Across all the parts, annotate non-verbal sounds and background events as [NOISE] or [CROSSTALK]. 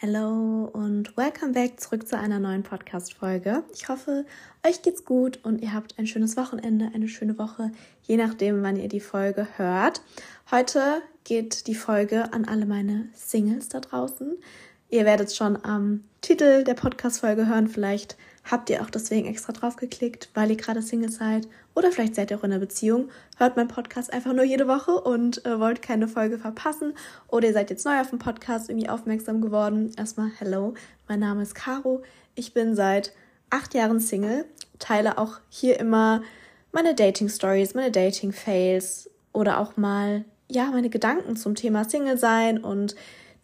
Hallo und welcome back zurück zu einer neuen Podcast-Folge. Ich hoffe, euch geht's gut und ihr habt ein schönes Wochenende, eine schöne Woche, je nachdem, wann ihr die Folge hört. Heute geht die Folge an alle meine Singles da draußen. Ihr werdet schon am Titel der Podcast-Folge hören. Vielleicht habt ihr auch deswegen extra drauf geklickt, weil ihr gerade Single seid. Oder vielleicht seid ihr auch in einer Beziehung, hört meinen Podcast einfach nur jede Woche und äh, wollt keine Folge verpassen. Oder ihr seid jetzt neu auf dem Podcast irgendwie aufmerksam geworden. Erstmal, hello, mein Name ist Caro. Ich bin seit acht Jahren Single, teile auch hier immer meine Dating-Stories, meine Dating-Fails oder auch mal, ja, meine Gedanken zum Thema Single sein und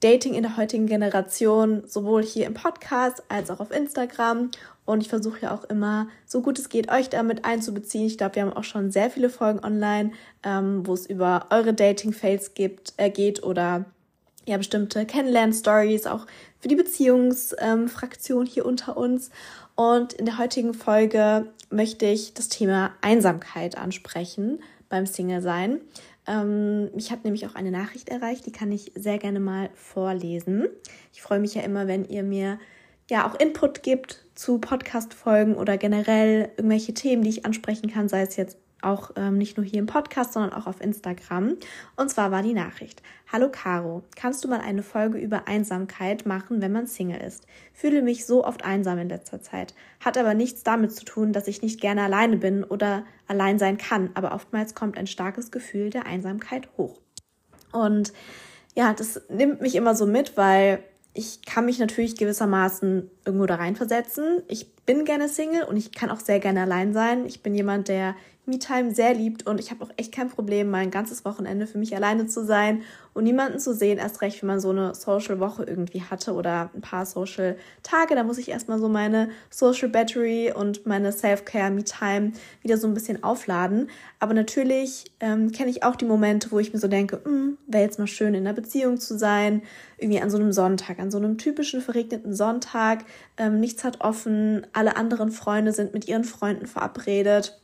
Dating in der heutigen Generation, sowohl hier im Podcast als auch auf Instagram. Und ich versuche ja auch immer, so gut es geht, euch damit einzubeziehen. Ich glaube, wir haben auch schon sehr viele Folgen online, ähm, wo es über eure Dating-Fails äh, geht oder ja, bestimmte Kennenlern-Stories, auch für die Beziehungsfraktion ähm, hier unter uns. Und in der heutigen Folge möchte ich das Thema Einsamkeit ansprechen beim Single-Sein. Ähm, mich hat nämlich auch eine Nachricht erreicht, die kann ich sehr gerne mal vorlesen. Ich freue mich ja immer, wenn ihr mir ja auch Input gibt zu Podcast-Folgen oder generell irgendwelche Themen, die ich ansprechen kann, sei es jetzt auch ähm, nicht nur hier im Podcast, sondern auch auf Instagram. Und zwar war die Nachricht: Hallo Caro, kannst du mal eine Folge über Einsamkeit machen, wenn man Single ist? Fühle mich so oft einsam in letzter Zeit. Hat aber nichts damit zu tun, dass ich nicht gerne alleine bin oder allein sein kann, aber oftmals kommt ein starkes Gefühl der Einsamkeit hoch. Und ja, das nimmt mich immer so mit, weil ich kann mich natürlich gewissermaßen irgendwo da reinversetzen. Ich bin gerne Single und ich kann auch sehr gerne allein sein. Ich bin jemand, der Me-Time sehr liebt und ich habe auch echt kein Problem, mal ein ganzes Wochenende für mich alleine zu sein und niemanden zu sehen. Erst recht, wenn man so eine Social-Woche irgendwie hatte oder ein paar Social-Tage. Da muss ich erstmal so meine Social Battery und meine Self-Care, Me-Time wieder so ein bisschen aufladen. Aber natürlich ähm, kenne ich auch die Momente, wo ich mir so denke, hm, wäre jetzt mal schön in einer Beziehung zu sein. Irgendwie an so einem Sonntag, an so einem typischen verregneten Sonntag. Ähm, nichts hat offen, alle anderen Freunde sind mit ihren Freunden verabredet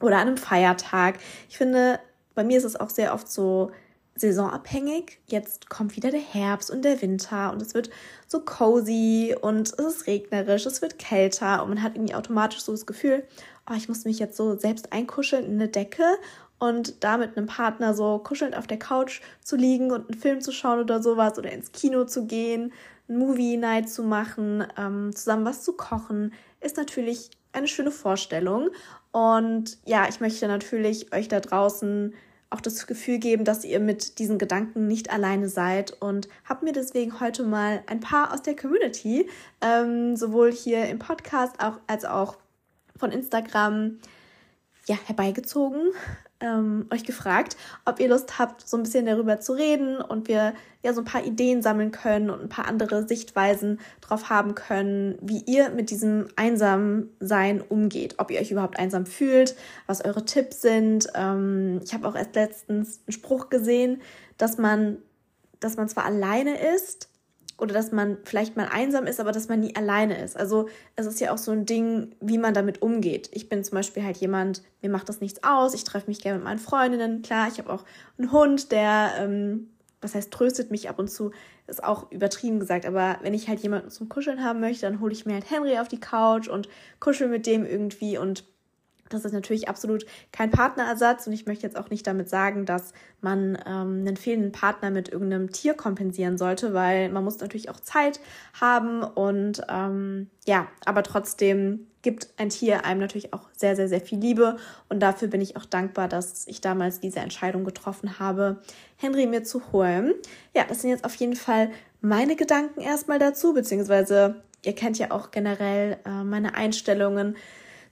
oder an einem Feiertag. Ich finde, bei mir ist es auch sehr oft so saisonabhängig. Jetzt kommt wieder der Herbst und der Winter und es wird so cozy und es ist regnerisch, es wird kälter und man hat irgendwie automatisch so das Gefühl, oh, ich muss mich jetzt so selbst einkuscheln in eine Decke und da mit einem Partner so kuschelnd auf der Couch zu liegen und einen Film zu schauen oder sowas oder ins Kino zu gehen, einen Movie Night zu machen, ähm, zusammen was zu kochen, ist natürlich eine schöne Vorstellung. Und ja, ich möchte natürlich euch da draußen auch das Gefühl geben, dass ihr mit diesen Gedanken nicht alleine seid und habe mir deswegen heute mal ein paar aus der Community, ähm, sowohl hier im Podcast auch, als auch von Instagram, ja, herbeigezogen ähm, euch gefragt, ob ihr Lust habt, so ein bisschen darüber zu reden und wir ja so ein paar Ideen sammeln können und ein paar andere Sichtweisen drauf haben können, wie ihr mit diesem Einsamsein umgeht, ob ihr euch überhaupt einsam fühlt, was eure Tipps sind. Ähm, ich habe auch erst letztens einen Spruch gesehen, dass man, dass man zwar alleine ist, oder dass man vielleicht mal einsam ist, aber dass man nie alleine ist. Also es ist ja auch so ein Ding, wie man damit umgeht. Ich bin zum Beispiel halt jemand, mir macht das nichts aus, ich treffe mich gerne mit meinen Freundinnen. Klar, ich habe auch einen Hund, der, ähm, was heißt, tröstet mich ab und zu, ist auch übertrieben gesagt, aber wenn ich halt jemanden zum Kuscheln haben möchte, dann hole ich mir halt Henry auf die Couch und kuschel mit dem irgendwie und das ist natürlich absolut kein Partnerersatz und ich möchte jetzt auch nicht damit sagen, dass man ähm, einen fehlenden Partner mit irgendeinem Tier kompensieren sollte, weil man muss natürlich auch Zeit haben und ähm, ja, aber trotzdem gibt ein Tier einem natürlich auch sehr, sehr, sehr viel Liebe und dafür bin ich auch dankbar, dass ich damals diese Entscheidung getroffen habe, Henry mir zu holen. Ja, das sind jetzt auf jeden Fall meine Gedanken erstmal dazu, beziehungsweise ihr kennt ja auch generell äh, meine Einstellungen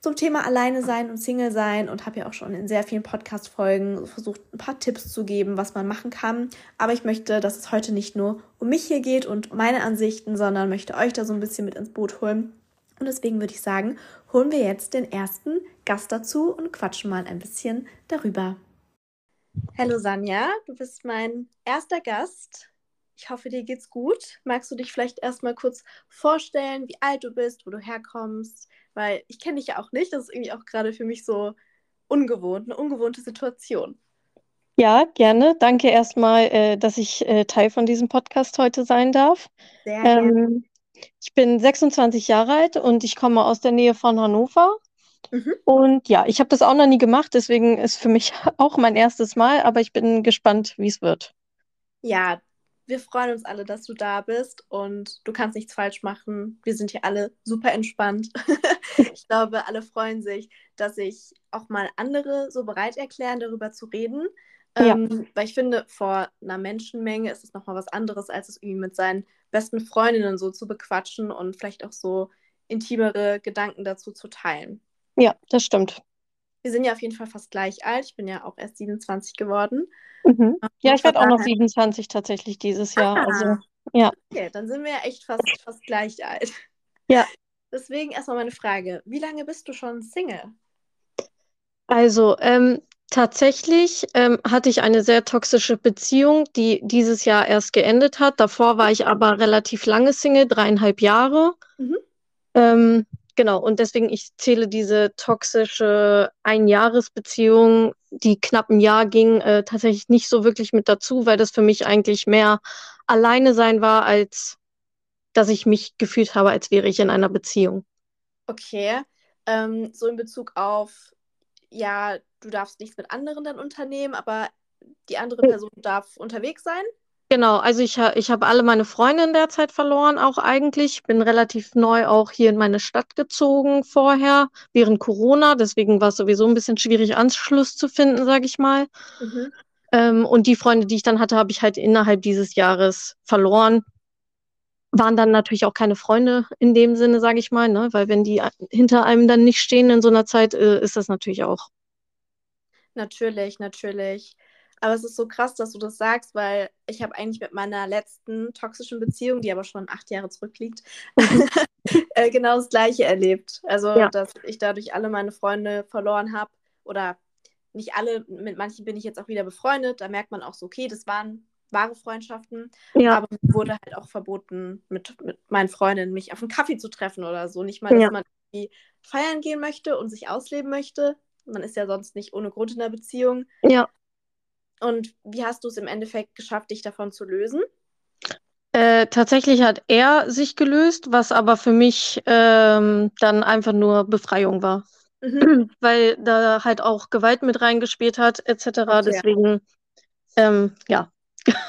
zum Thema Alleine sein und Single sein und habe ja auch schon in sehr vielen Podcast-Folgen versucht, ein paar Tipps zu geben, was man machen kann. Aber ich möchte, dass es heute nicht nur um mich hier geht und meine Ansichten, sondern möchte euch da so ein bisschen mit ins Boot holen. Und deswegen würde ich sagen, holen wir jetzt den ersten Gast dazu und quatschen mal ein bisschen darüber. Hallo Sanja, du bist mein erster Gast. Ich hoffe, dir geht's gut. Magst du dich vielleicht erstmal kurz vorstellen, wie alt du bist, wo du herkommst, weil ich kenne dich ja auch nicht. Das ist irgendwie auch gerade für mich so ungewohnt, eine ungewohnte Situation. Ja, gerne. Danke erstmal, äh, dass ich äh, Teil von diesem Podcast heute sein darf. Sehr gerne. Ähm, ich bin 26 Jahre alt und ich komme aus der Nähe von Hannover. Mhm. Und ja, ich habe das auch noch nie gemacht, deswegen ist für mich [LAUGHS] auch mein erstes Mal, aber ich bin gespannt, wie es wird. Ja, wir freuen uns alle, dass du da bist und du kannst nichts falsch machen. Wir sind hier alle super entspannt. [LAUGHS] ich glaube, alle freuen sich, dass sich auch mal andere so bereit erklären, darüber zu reden. Ja. Ähm, weil ich finde, vor einer Menschenmenge ist es nochmal was anderes, als es irgendwie mit seinen besten Freundinnen so zu bequatschen und vielleicht auch so intimere Gedanken dazu zu teilen. Ja, das stimmt. Wir sind ja auf jeden Fall fast gleich alt. Ich bin ja auch erst 27 geworden. Mhm. Ja, Und ich werde auch noch daher, 27 tatsächlich dieses Jahr. Also, ah, ja. okay, dann sind wir ja echt fast, fast gleich alt. Ja, Deswegen erstmal meine Frage: Wie lange bist du schon Single? also ähm, tatsächlich ähm, hatte ich eine sehr toxische Beziehung, die dieses Jahr erst geendet hat. Davor war ich aber relativ lange Single, dreieinhalb Jahre. Mhm. Ähm, genau, und deswegen, ich zähle diese toxische Einjahresbeziehung, die knapp ein Jahr ging, äh, tatsächlich nicht so wirklich mit dazu, weil das für mich eigentlich mehr alleine sein war, als dass ich mich gefühlt habe, als wäre ich in einer Beziehung. Okay. Ähm, so in Bezug auf, ja, du darfst nichts mit anderen dann unternehmen, aber die andere Person darf unterwegs sein. Genau, also ich, ha ich habe alle meine Freunde in der Zeit verloren, auch eigentlich. Bin relativ neu auch hier in meine Stadt gezogen vorher, während Corona. Deswegen war es sowieso ein bisschen schwierig, Anschluss zu finden, sage ich mal. Mhm. Ähm, und die Freunde, die ich dann hatte, habe ich halt innerhalb dieses Jahres verloren. Waren dann natürlich auch keine Freunde in dem Sinne, sage ich mal, ne? Weil wenn die hinter einem dann nicht stehen in so einer Zeit, äh, ist das natürlich auch. Natürlich, natürlich. Aber es ist so krass, dass du das sagst, weil ich habe eigentlich mit meiner letzten toxischen Beziehung, die aber schon acht Jahre zurückliegt, [LAUGHS] äh, genau das Gleiche erlebt. Also, Ja, dass ich dadurch alle meine Freunde verloren habe oder nicht alle, mit manchen bin ich jetzt auch wieder befreundet. Da merkt man auch so, okay, das waren wahre Freundschaften, ja, aber mir wurde halt auch verboten, mit, mit meinen Freundinnen mich auf einen Kaffee zu treffen oder so. Nicht mal, dass ja, man irgendwie feiern gehen möchte und sich ausleben möchte. Man ist ja sonst nicht ohne Grund in einer Beziehung. ja. Und wie hast du es im Endeffekt geschafft, dich davon zu lösen? Äh, tatsächlich hat er sich gelöst, was aber für mich ähm, dann einfach nur Befreiung war. Mhm. [CLEARS THROAT] Weil da halt auch Gewalt mit reingespielt hat, etc. Okay. Deswegen, ähm, ja,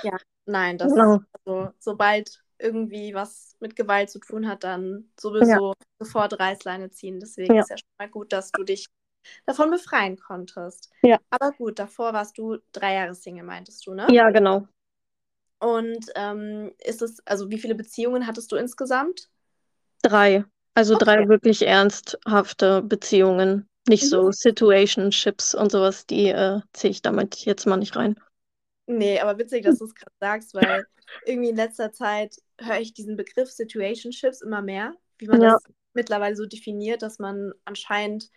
Ja, nein, das, genau. also, sobald irgendwie was mit Gewalt zu tun hat, dann Ja, sowieso sofort Reißleine ziehen. Deswegen ja, ist ja schon mal gut, dass du dich davon befreien konntest. ja, Aber gut, davor warst du drei Jahre Single, meintest du, ne? ja, genau. Und ähm, ist es, also wie viele Beziehungen hattest du insgesamt? Drei. Also drei Okay. wirklich ernsthafte Beziehungen. Nicht Mhm. so Situationships und sowas, die äh, zähle ich damit jetzt mal nicht rein. Nee, aber witzig, dass du es gerade sagst, weil irgendwie in letzter Zeit höre ich diesen Begriff Situationships immer mehr, wie man Ja, das mittlerweile so definiert, dass man anscheinend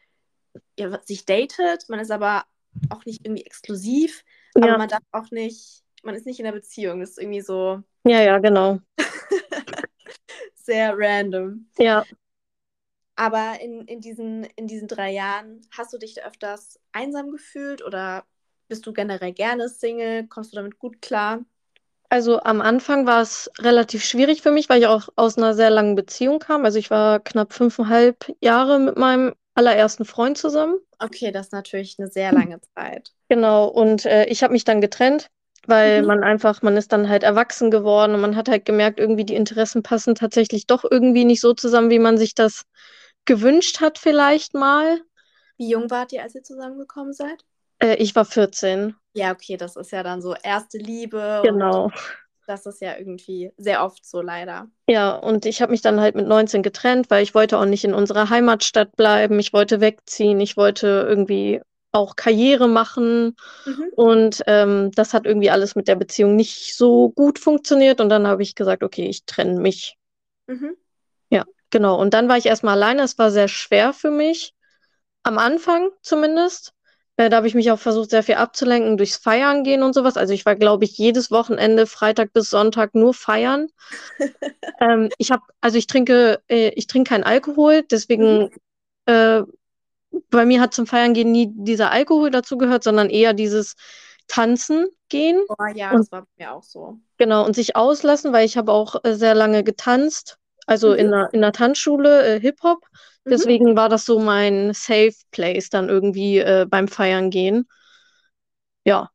ja, sich datet, man ist aber auch nicht irgendwie exklusiv, aber ja, man darf auch nicht, man ist nicht in einer Beziehung. Das ist irgendwie so ja, ja, genau. [LAUGHS] sehr random. Ja. Aber in, in diesen, in diesen drei Jahren, hast du dich öfters einsam gefühlt oder bist du generell gerne Single? Kommst du damit gut klar? Also am Anfang war es relativ schwierig für mich, weil ich auch aus einer sehr langen Beziehung kam. Also ich war knapp fünfeinhalb Jahre mit meinem allerersten Freund zusammen. Okay, das ist natürlich eine sehr lange Zeit. Genau, und äh, ich habe mich dann getrennt, weil Mhm. man einfach, man ist dann halt erwachsen geworden und man hat halt gemerkt, irgendwie die Interessen passen tatsächlich doch irgendwie nicht so zusammen, wie man sich das gewünscht hat vielleicht mal. Wie jung wart ihr, als ihr zusammengekommen seid? Äh, ich war 14, Ja, okay, das ist ja dann so erste Liebe genau. das ist ja irgendwie sehr oft so leider. Ja, und ich habe mich dann halt mit 19 getrennt, weil ich wollte auch nicht in unserer Heimatstadt bleiben. Ich wollte wegziehen. Ich wollte irgendwie auch Karriere machen. Mhm. Und ähm, das hat irgendwie alles mit der Beziehung nicht so gut funktioniert. Und dann habe ich gesagt, okay, ich trenne mich. Mhm. Ja, genau. Und dann war ich erstmal alleine. Es war sehr schwer für mich, am Anfang zumindest. Äh, da habe ich mich auch versucht, sehr viel abzulenken durchs Feiern gehen und sowas. Also ich war, glaube ich, jedes Wochenende, Freitag bis Sonntag nur feiern. [LAUGHS] Ähm, ich habe, also ich trinke, äh, ich trinke keinen Alkohol, Mhm. deswegen äh, bei mir hat zum Feiern gehen nie dieser Alkohol dazu gehört, sondern eher dieses tanzen gehen. Oh ja, Und das war bei mir auch so. Genau, und sich auslassen, weil ich habe auch äh, sehr lange getanzt, also in Mhm. der, in der Tanzschule, äh, Hip-Hop. Mhm. Deswegen war das so mein Safe Place dann irgendwie äh, beim Feiern gehen. Ja,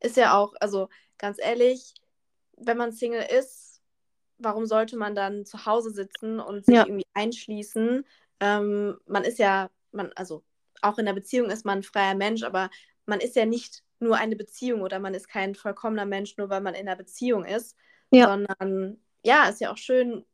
Ist ja auch, also ganz ehrlich, wenn man Single ist, warum sollte man dann zu Hause sitzen und sich ja, irgendwie einschließen? Ähm, man ist ja, man, also auch in der Beziehung ist man ein freier Mensch, aber man ist ja nicht nur eine Beziehung oder man ist kein vollkommener Mensch, nur weil man in einer Beziehung ist, ja, sondern ja, ist ja auch schön,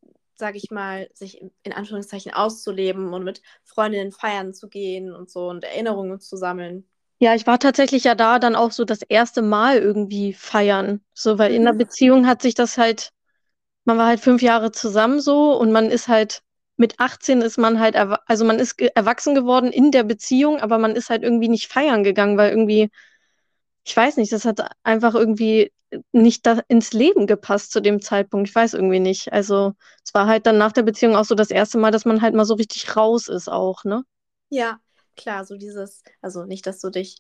sage ich mal, sich in Anführungszeichen auszuleben und mit Freundinnen feiern zu gehen und so und Erinnerungen zu sammeln. ja, ich war tatsächlich ja da dann auch so das erste Mal irgendwie feiern. So, weil in der Mhm. Beziehung hat sich das halt, man war halt fünf Jahre zusammen so und man ist halt, mit 18 ist man halt, also man ist erwachsen geworden in der Beziehung, aber man ist halt irgendwie nicht feiern gegangen, weil irgendwie, ich weiß nicht, das hat einfach irgendwie nicht da ins Leben gepasst zu dem Zeitpunkt. Ich weiß irgendwie nicht. Also es war halt dann nach der Beziehung auch so das erste Mal, dass man halt mal so richtig raus ist auch, ne? Ja, klar, so dieses, also nicht, dass du dich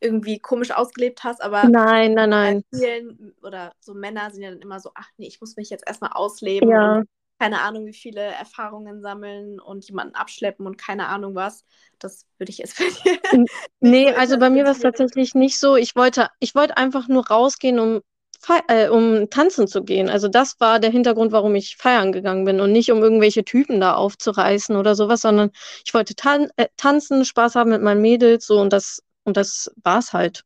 irgendwie komisch ausgelebt hast, aber Nein, nein, nein. vielen oder so Männer sind ja dann immer so, ach nee, ich muss mich jetzt erstmal ausleben und Ja. keine Ahnung, wie viele Erfahrungen sammeln und jemanden abschleppen und keine Ahnung was. Das würde ich jetzt bei dir N- [LAUGHS] nicht Nee, so also bei mir war es tatsächlich nicht so. Ich wollte, ich wollte einfach nur rausgehen, um, äh, um tanzen zu gehen. Also das war der Hintergrund, warum ich feiern gegangen bin und nicht um irgendwelche Typen da aufzureißen oder sowas, sondern ich wollte tan äh, tanzen, Spaß haben mit meinen Mädels, so und das, und das war's halt.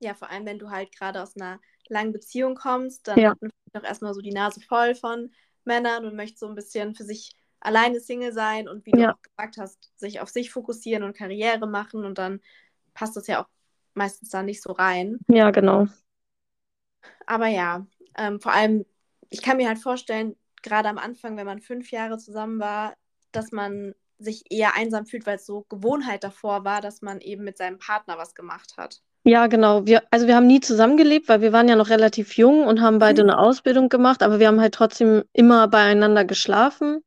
Ja, vor allem, wenn du halt gerade aus einer langen Beziehung kommst, dann Ja, hat man auch erstmal so die Nase voll von Männern und möchte so ein bisschen für sich alleine Single sein und wie du ja, auch gesagt hast, sich auf sich fokussieren und Karriere machen und dann passt das ja auch meistens da nicht so rein. ja, genau. Aber ja, ähm, vor allem, ich kann mir halt vorstellen, gerade am Anfang, wenn man fünf Jahre zusammen war, dass man sich eher einsam fühlt, weil es so Gewohnheit davor war, dass man eben mit seinem Partner was gemacht hat. Ja, genau. Wir, also wir haben nie zusammengelebt, weil wir waren ja noch relativ jung und haben beide Mhm. eine Ausbildung gemacht, aber wir haben halt trotzdem immer beieinander geschlafen.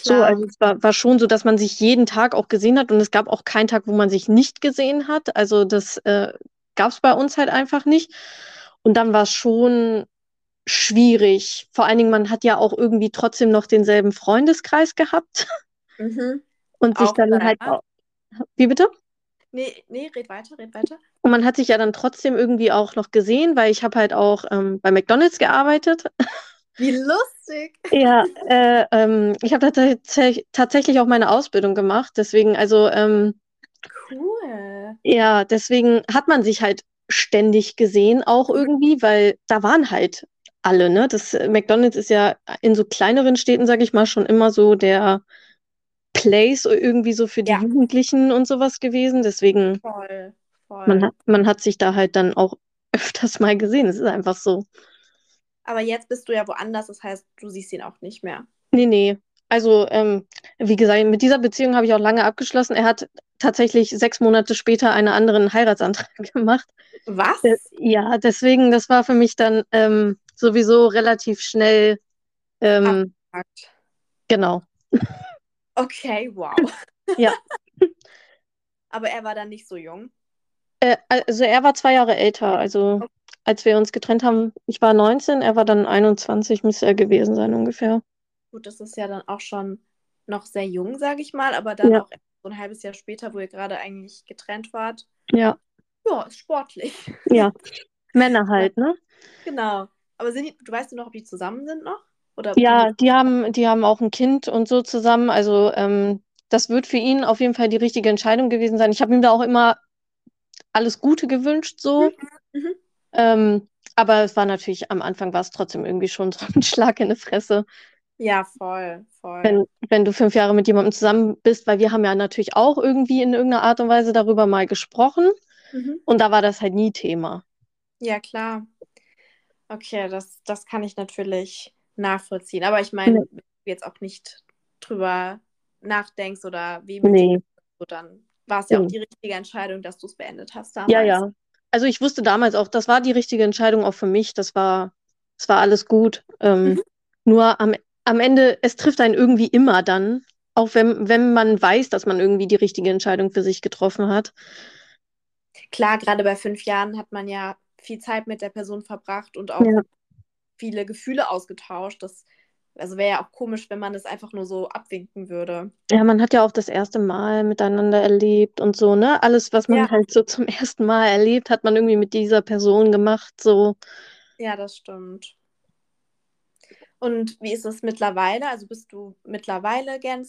So, also Klar, es war, war schon so, dass man sich jeden Tag auch gesehen hat und es gab auch keinen Tag, wo man sich nicht gesehen hat. Also das äh, gab es bei uns halt einfach nicht. Und dann war es schon schwierig. Vor allen Dingen, man hat ja auch irgendwie trotzdem noch denselben Freundeskreis gehabt mhm. und sich auch dann halt auch, wie bitte? Nee, nee, red weiter, red weiter. Und man hat sich ja dann trotzdem irgendwie auch noch gesehen, weil ich habe halt auch ähm, bei McDonald's gearbeitet. Wie lustig. Ja, äh, ähm, ich habe tats tatsächlich auch meine Ausbildung gemacht. Deswegen, also ähm, Cool. ja, deswegen hat man sich halt ständig gesehen, auch irgendwie, weil da waren halt alle, ne? Das äh, McDonald's ist ja in so kleineren Städten, sage ich mal, schon immer so der Place irgendwie so für die Ja, Jugendlichen und sowas gewesen. Deswegen, voll, man voll. hat, man hat sich da halt dann auch [LAUGHS] öfters mal gesehen. Es ist einfach so. Aber jetzt bist du ja woanders, das heißt, du siehst ihn auch nicht mehr. Nee, nee. Also, ähm, wie gesagt, mit dieser Beziehung habe ich auch lange abgeschlossen. Er hat tatsächlich sechs Monate später einen anderen Heiratsantrag [LAUGHS] gemacht. Was? Ja, deswegen, das war für mich dann ähm, sowieso relativ schnell, ähm, genau. Okay, wow. [LAUGHS] Ja. [LAUGHS] Aber er war dann nicht so jung. Äh, also er war zwei Jahre älter. Also als wir uns getrennt haben, ich war 19, er war dann 21, müsste er gewesen sein ungefähr. Gut, das ist ja dann auch schon noch sehr jung, sage ich mal, aber dann Ja, auch so ein halbes Jahr später, wo ihr gerade eigentlich getrennt wart. ja, Ja, ist sportlich. [LAUGHS] ja. Männer halt, ne? genau. Aber sind die, du weißt du noch, ob die zusammen sind noch? Oder Ja, die. die haben, die haben auch ein Kind und so zusammen. Also ähm, das wird für ihn auf jeden Fall die richtige Entscheidung gewesen sein. Ich habe ihm da auch immer alles Gute gewünscht, so. Mhm. Ähm, aber es war natürlich, am Anfang war es trotzdem irgendwie schon so ein [LAUGHS] Schlag in die Fresse, Ja, voll, voll. wenn, wenn du fünf Jahre mit jemandem zusammen bist, weil wir haben ja natürlich auch irgendwie in irgendeiner Art und Weise darüber mal gesprochen Mhm. und da war das halt nie Thema. Ja, klar. Okay, das, das kann ich natürlich nachvollziehen. Aber ich meine, Nee, wenn du jetzt auch nicht drüber nachdenkst oder wehmütig nee, bist, so, dann war es ja auch nee. die richtige Entscheidung, dass du es beendet hast Ja, damals. ja. Also ich wusste damals auch, das war die richtige Entscheidung auch für mich. Das war, das war alles gut. Ähm, Mhm. nur am, am Ende, es trifft einen irgendwie immer dann, auch wenn, wenn man weiß, dass man irgendwie die richtige Entscheidung für sich getroffen hat. klar, gerade bei fünf Jahren hat man ja viel Zeit mit der Person verbracht und auch Ja. viele Gefühle ausgetauscht. Das also wäre ja auch komisch, wenn man das einfach nur so abwinken würde. Ja, man hat ja auch das erste Mal miteinander erlebt und so, ne? Alles, was man Ja. halt so zum [LAUGHS] ersten Mal erlebt, hat man irgendwie mit dieser Person gemacht, so. Ja, das stimmt. Und wie ist es mittlerweile? Also bist du mittlerweile gern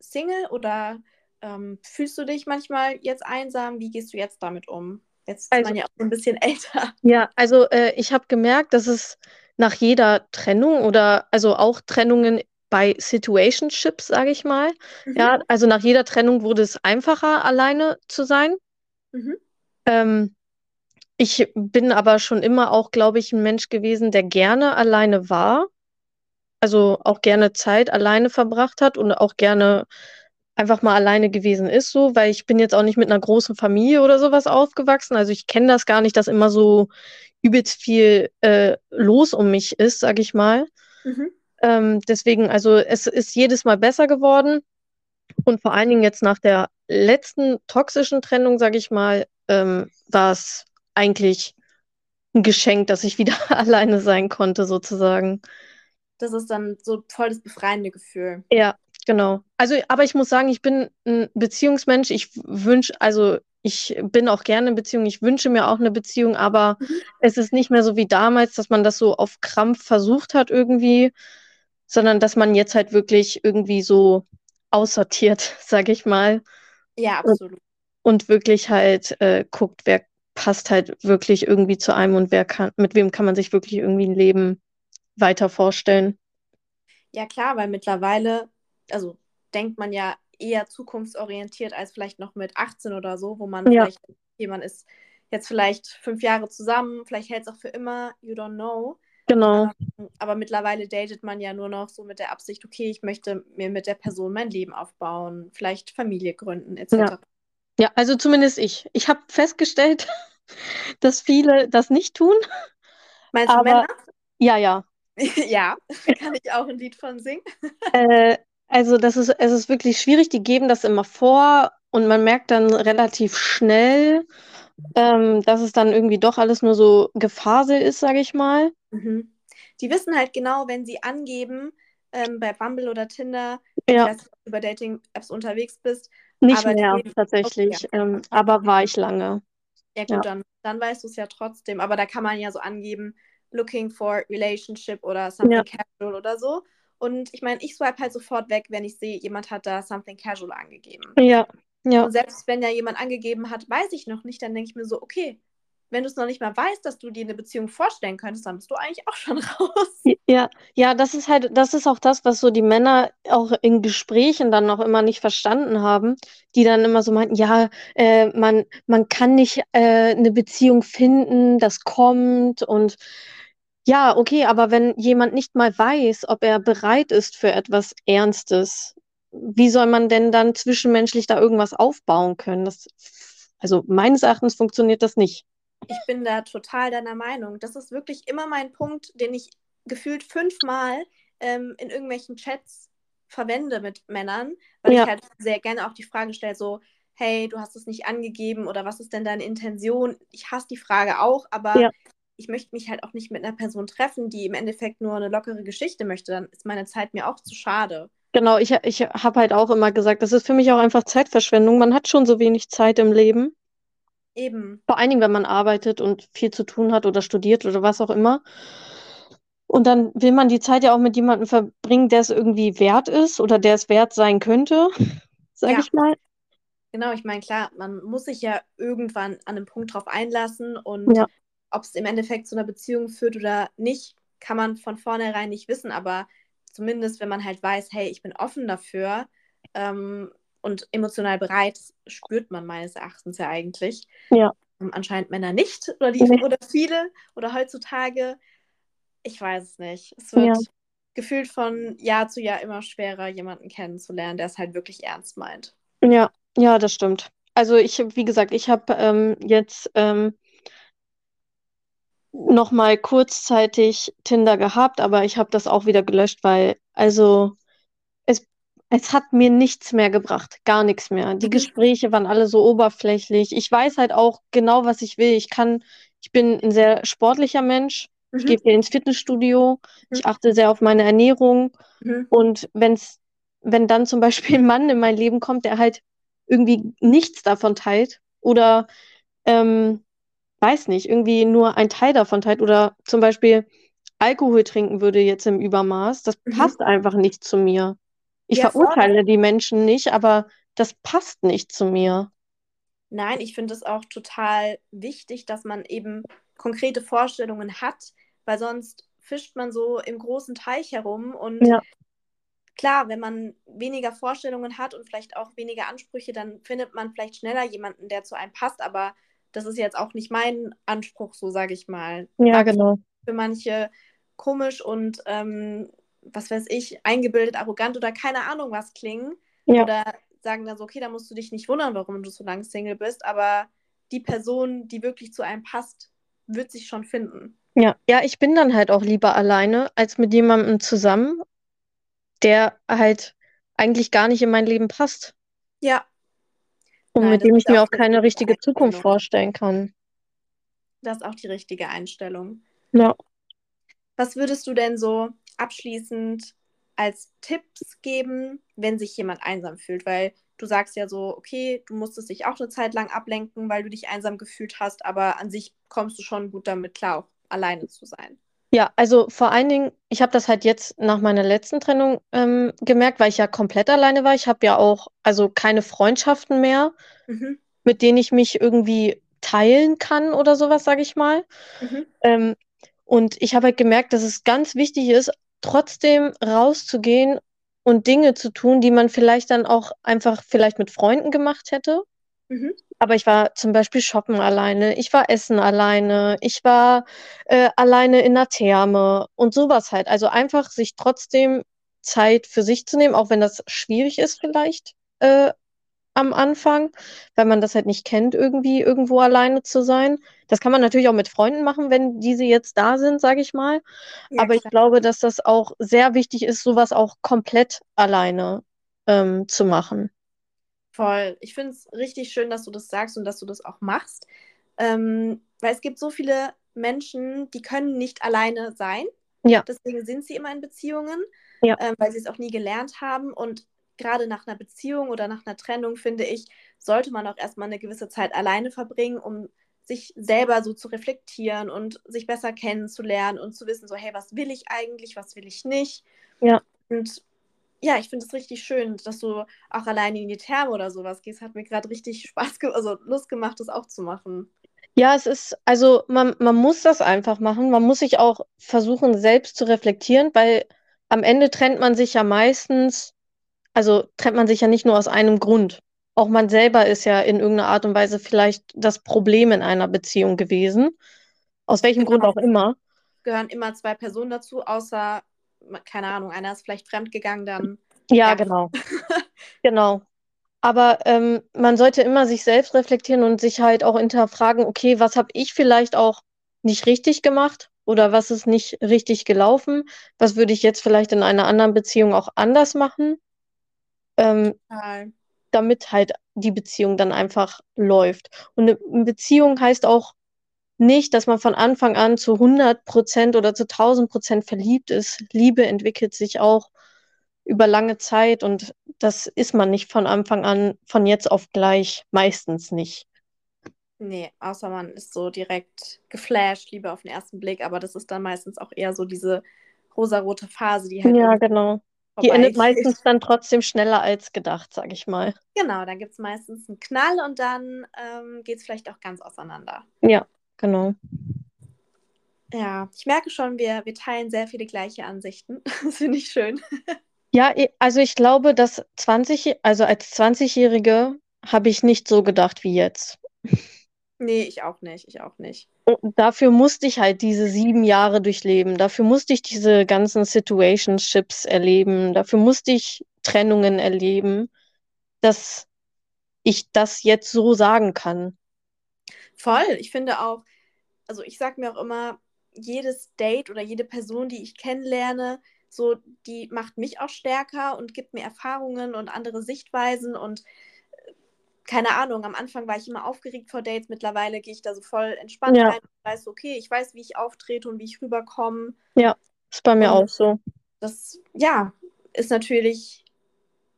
Single oder ähm, fühlst du dich manchmal jetzt einsam? Wie gehst du jetzt damit um? Jetzt ist Also, man ja auch so ein bisschen [LAUGHS] älter. ja, also äh, ich habe gemerkt, dass es nach jeder Trennung oder also auch Trennungen bei Situationships, sage ich mal, Mhm. ja, also nach jeder Trennung wurde es einfacher, alleine zu sein. Mhm. Ähm, ich bin aber schon immer auch, glaube ich, ein Mensch gewesen, der gerne alleine war. Also auch gerne Zeit alleine verbracht hat und auch gerne einfach mal alleine gewesen ist, so, weil ich bin jetzt auch nicht mit einer großen Familie oder sowas aufgewachsen. Also ich kenne das gar nicht, dass immer so übelst viel äh, los um mich ist, sag ich mal. Mhm. Ähm, deswegen, also es ist jedes Mal besser geworden. Und vor allen Dingen jetzt nach der letzten toxischen Trennung, sag ich mal, ähm, war es eigentlich ein Geschenk, dass ich wieder [LAUGHS] alleine sein konnte, sozusagen. Das ist dann so voll das befreiende Gefühl. Ja, genau. Also, aber ich muss sagen, ich bin ein Beziehungsmensch. Ich wünsche, also ich bin auch gerne in Beziehung. Ich wünsche mir auch eine Beziehung, aber Mhm. es ist nicht mehr so wie damals, dass man das so auf Krampf versucht hat irgendwie, sondern dass man jetzt halt wirklich irgendwie so aussortiert, [LAUGHS] sag ich mal, Ja, und, absolut. und wirklich halt äh, guckt, wer passt halt wirklich irgendwie zu einem und wer kann, mit wem kann man sich wirklich irgendwie ein Leben weiter vorstellen. Ja, klar, weil mittlerweile, also denkt man ja eher zukunftsorientiert als vielleicht noch mit 18 oder so, wo man Ja, vielleicht, okay, man ist jetzt vielleicht fünf Jahre zusammen, vielleicht hält es auch für immer, you don't know. genau. Ähm, aber mittlerweile datet man ja nur noch so mit der Absicht, okay, ich möchte mir mit der Person mein Leben aufbauen, vielleicht Familie gründen, Ja. etc. Ja, also zumindest ich. Ich habe festgestellt, [LAUGHS] dass viele das nicht tun, Meinst du aber Männer? ja, ja. [LAUGHS] Ja, kann ich auch ein Lied von singen. [LAUGHS] Äh, also das ist, es ist wirklich schwierig. Die geben das immer vor und man merkt dann relativ schnell, ähm, dass es dann irgendwie doch alles nur so Gefasel ist, sage ich mal. Mhm. Die wissen halt genau, wenn sie angeben, ähm, bei Bumble oder Tinder, Ja, ob du bei Dating-Apps unterwegs bist, nicht die mehr okay, tatsächlich, ja. ähm, aber war ich lange. Ja Ja, gut, dann, dann weißt du es ja trotzdem. Aber da kann man ja so angeben, looking for relationship oder ja, something casual oder so. Und ich meine, ich swipe halt sofort weg, wenn ich sehe, jemand hat da something casual angegeben. ja, ja, Und selbst wenn ja jemand angegeben hat, weiß ich noch nicht, dann denke ich mir so, okay, wenn du es noch nicht mal weißt, dass du dir eine Beziehung vorstellen könntest, dann bist du eigentlich auch schon [LAUGHS] raus. ja, ja, das ist halt, das ist auch das, was so die Männer auch in Gesprächen dann noch immer nicht verstanden haben, die dann immer so meinten, ja, äh, man, man kann nicht äh, eine Beziehung finden, das kommt und ja, okay, aber wenn jemand nicht mal weiß, ob er bereit ist für etwas Ernstes, wie soll man denn dann zwischenmenschlich da irgendwas aufbauen können? Das, also meines Erachtens funktioniert das nicht. Ich bin da total deiner Meinung. Das ist wirklich immer mein Punkt, den ich gefühlt fünfmal ähm, in irgendwelchen Chats verwende mit Männern, weil ich Ja, halt sehr gerne auch die Frage stelle, so, hey, du hast es nicht angegeben oder was ist denn deine Intention? Ich hasse die Frage auch, aber ja. Ich möchte mich halt auch nicht mit einer Person treffen, die im Endeffekt nur eine lockere Geschichte möchte. Dann ist meine Zeit mir auch zu schade. Genau, ich, ich habe halt auch immer gesagt, das ist für mich auch einfach Zeitverschwendung. Man hat schon so wenig Zeit im Leben. Eben. Vor allen Dingen, wenn man arbeitet und viel zu tun hat oder studiert oder was auch immer. Und dann will man die Zeit ja auch mit jemandem verbringen, der es irgendwie wert ist oder der es wert sein könnte, [LAUGHS] sage Ja, ich mal. genau. Ich meine, klar, man muss sich ja irgendwann an einem Punkt drauf einlassen und Ja, ob es im Endeffekt zu einer Beziehung führt oder nicht, kann man von vornherein nicht wissen. Aber zumindest, wenn man halt weiß, hey, ich bin offen dafür ähm, und emotional bereit, spürt man meines Erachtens ja eigentlich. ja, Ähm, anscheinend Männer nicht oder, die, nee, oder viele oder heutzutage. Ich weiß es nicht. Es ja, wird gefühlt von Jahr zu Jahr immer schwerer, jemanden kennenzulernen, der es halt wirklich ernst meint. ja, ja, das stimmt. Also ich, wie gesagt, ich habe ähm, jetzt ähm, noch mal kurzzeitig Tinder gehabt, aber ich habe das auch wieder gelöscht, weil also es es hat mir nichts mehr gebracht, gar nichts mehr. Die Mhm. Gespräche waren alle so oberflächlich. Ich weiß halt auch genau, was ich will. Ich kann, ich bin ein sehr sportlicher Mensch. Ich Mhm. gehe viel ins Fitnessstudio. Ich Mhm. achte sehr auf meine Ernährung. Mhm. Und wenn's, wenn dann zum Beispiel ein Mann in mein Leben kommt, der halt irgendwie nichts davon teilt oder ähm, weiß nicht, irgendwie nur ein Teil davon teilt oder zum Beispiel Alkohol trinken würde jetzt im Übermaß, das Mhm. passt einfach nicht zu mir. Ich Ja, voll. verurteile die Menschen nicht, aber das passt nicht zu mir. Nein, ich finde es auch total wichtig, dass man eben konkrete Vorstellungen hat, weil sonst fischt man so im großen Teich herum und Ja. klar, wenn man weniger Vorstellungen hat und vielleicht auch weniger Ansprüche, dann findet man vielleicht schneller jemanden, der zu einem passt, aber das ist jetzt auch nicht mein Anspruch, so sage ich mal. Ja, genau. für manche komisch und ähm, was weiß ich, eingebildet, arrogant oder keine Ahnung was klingen. Ja. Oder sagen dann so, okay, da musst du dich nicht wundern, warum du so lange Single bist, aber die Person, die wirklich zu einem passt, wird sich schon finden. Ja, ja, ich bin dann halt auch lieber alleine als mit jemandem zusammen, der halt eigentlich gar nicht in mein Leben passt Ja, und nein, mit dem ich mir auch auch eine keine richtige Zukunft vorstellen kann. Das ist auch die richtige Einstellung. Ja. Was würdest du denn so abschließend als Tipps geben, wenn sich jemand einsam fühlt? Weil du sagst ja so, okay, du musstest dich auch eine Zeit lang ablenken, weil du dich einsam gefühlt hast, aber an sich kommst du schon gut damit klar, auch alleine zu sein. Ja, also vor allen Dingen, ich habe das halt jetzt nach meiner letzten Trennung ähm, gemerkt, weil ich ja komplett alleine war. Ich habe ja auch also keine Freundschaften mehr, Mhm. mit denen ich mich irgendwie teilen kann oder sowas, sage ich mal. Mhm. Ähm, und ich habe halt gemerkt, dass es ganz wichtig ist, trotzdem rauszugehen und Dinge zu tun, die man vielleicht dann auch einfach vielleicht mit Freunden gemacht hätte. Mhm. Aber ich war zum Beispiel shoppen alleine, ich war essen alleine, ich war äh, alleine in der Therme und sowas halt. Also einfach sich trotzdem Zeit für sich zu nehmen, auch wenn das schwierig ist vielleicht äh, am Anfang, weil man das halt nicht kennt, irgendwie irgendwo alleine zu sein. Das kann man natürlich auch mit Freunden machen, wenn diese jetzt da sind, sage ich mal. Ja, Aber ich klar. glaube, dass das auch sehr wichtig ist, sowas auch komplett alleine ähm, zu machen. Voll. Ich finde es richtig schön, dass du das sagst und dass du das auch machst. Ähm, weil es gibt so viele Menschen, die können nicht alleine sein. Ja. Deswegen sind sie immer in Beziehungen, Ja. ähm, weil sie es auch nie gelernt haben. Und gerade nach einer Beziehung oder nach einer Trennung, finde ich, sollte man auch erstmal eine gewisse Zeit alleine verbringen, um sich selber so zu reflektieren und sich besser kennenzulernen und zu wissen, so, hey, was will ich eigentlich, was will ich nicht? Ja. Und ja, ich finde es richtig schön, dass du auch alleine in die Therme oder sowas gehst. Hat mir gerade richtig [LAUGHS] Spaß, also Lust gemacht, das auch zu machen. Ja, es ist, also man, man muss das einfach machen. Man muss sich auch versuchen, selbst zu reflektieren, weil am Ende trennt man sich ja meistens, also trennt man sich ja nicht nur aus einem Grund. Auch man selber ist ja in irgendeiner Art und Weise vielleicht das Problem in einer Beziehung gewesen. Aus welchem Grund Genau. auch immer. Gehören immer zwei Personen dazu, außer, keine Ahnung, einer ist vielleicht fremdgegangen, dann. Ja, Ja. genau. [LAUGHS] Genau. Aber ähm, man sollte immer sich selbst reflektieren und sich halt auch hinterfragen, okay, was habe ich vielleicht auch nicht richtig gemacht oder was ist nicht richtig gelaufen? Was würde ich jetzt vielleicht in einer anderen Beziehung auch anders machen, ähm, damit halt die Beziehung dann einfach läuft. Und eine Beziehung heißt auch nicht, dass man von Anfang an zu 100 Prozent oder zu 1000 Prozent verliebt ist. Liebe entwickelt sich auch über lange Zeit und das ist man nicht von Anfang an, von jetzt auf gleich, meistens nicht. Nee, außer man ist so direkt geflasht, Liebe auf den ersten Blick, aber das ist dann meistens auch eher so diese rosarote Phase, die halt Ja, genau. Die endet meistens dann trotzdem schneller als gedacht, sag ich mal. Genau, dann gibt es meistens einen Knall und dann ähm, geht es vielleicht auch ganz auseinander. Ja, genau. Ja, ich merke schon, wir, wir teilen sehr viele gleiche Ansichten. [LAUGHS] Das finde ich schön. Ja, also ich glaube, dass 20, also als 20-Jährige habe ich nicht so gedacht wie jetzt. Nee, ich auch nicht, ich auch nicht. Und dafür musste ich halt diese sieben Jahre durchleben. Dafür musste ich diese ganzen Situationships erleben. Dafür musste ich Trennungen erleben, dass ich das jetzt so sagen kann. Voll, ich finde auch, also ich sage mir auch immer, jedes Date oder jede Person, die ich kennenlerne, so, die macht mich auch stärker und gibt mir Erfahrungen und andere Sichtweisen und äh, keine Ahnung, am Anfang war ich immer aufgeregt vor Dates, mittlerweile gehe ich da so voll entspannt Ja. rein und weiß, okay, ich weiß, wie ich auftrete und wie ich rüberkomme. Ja, ist bei mir Und auch so. das, ja, ist natürlich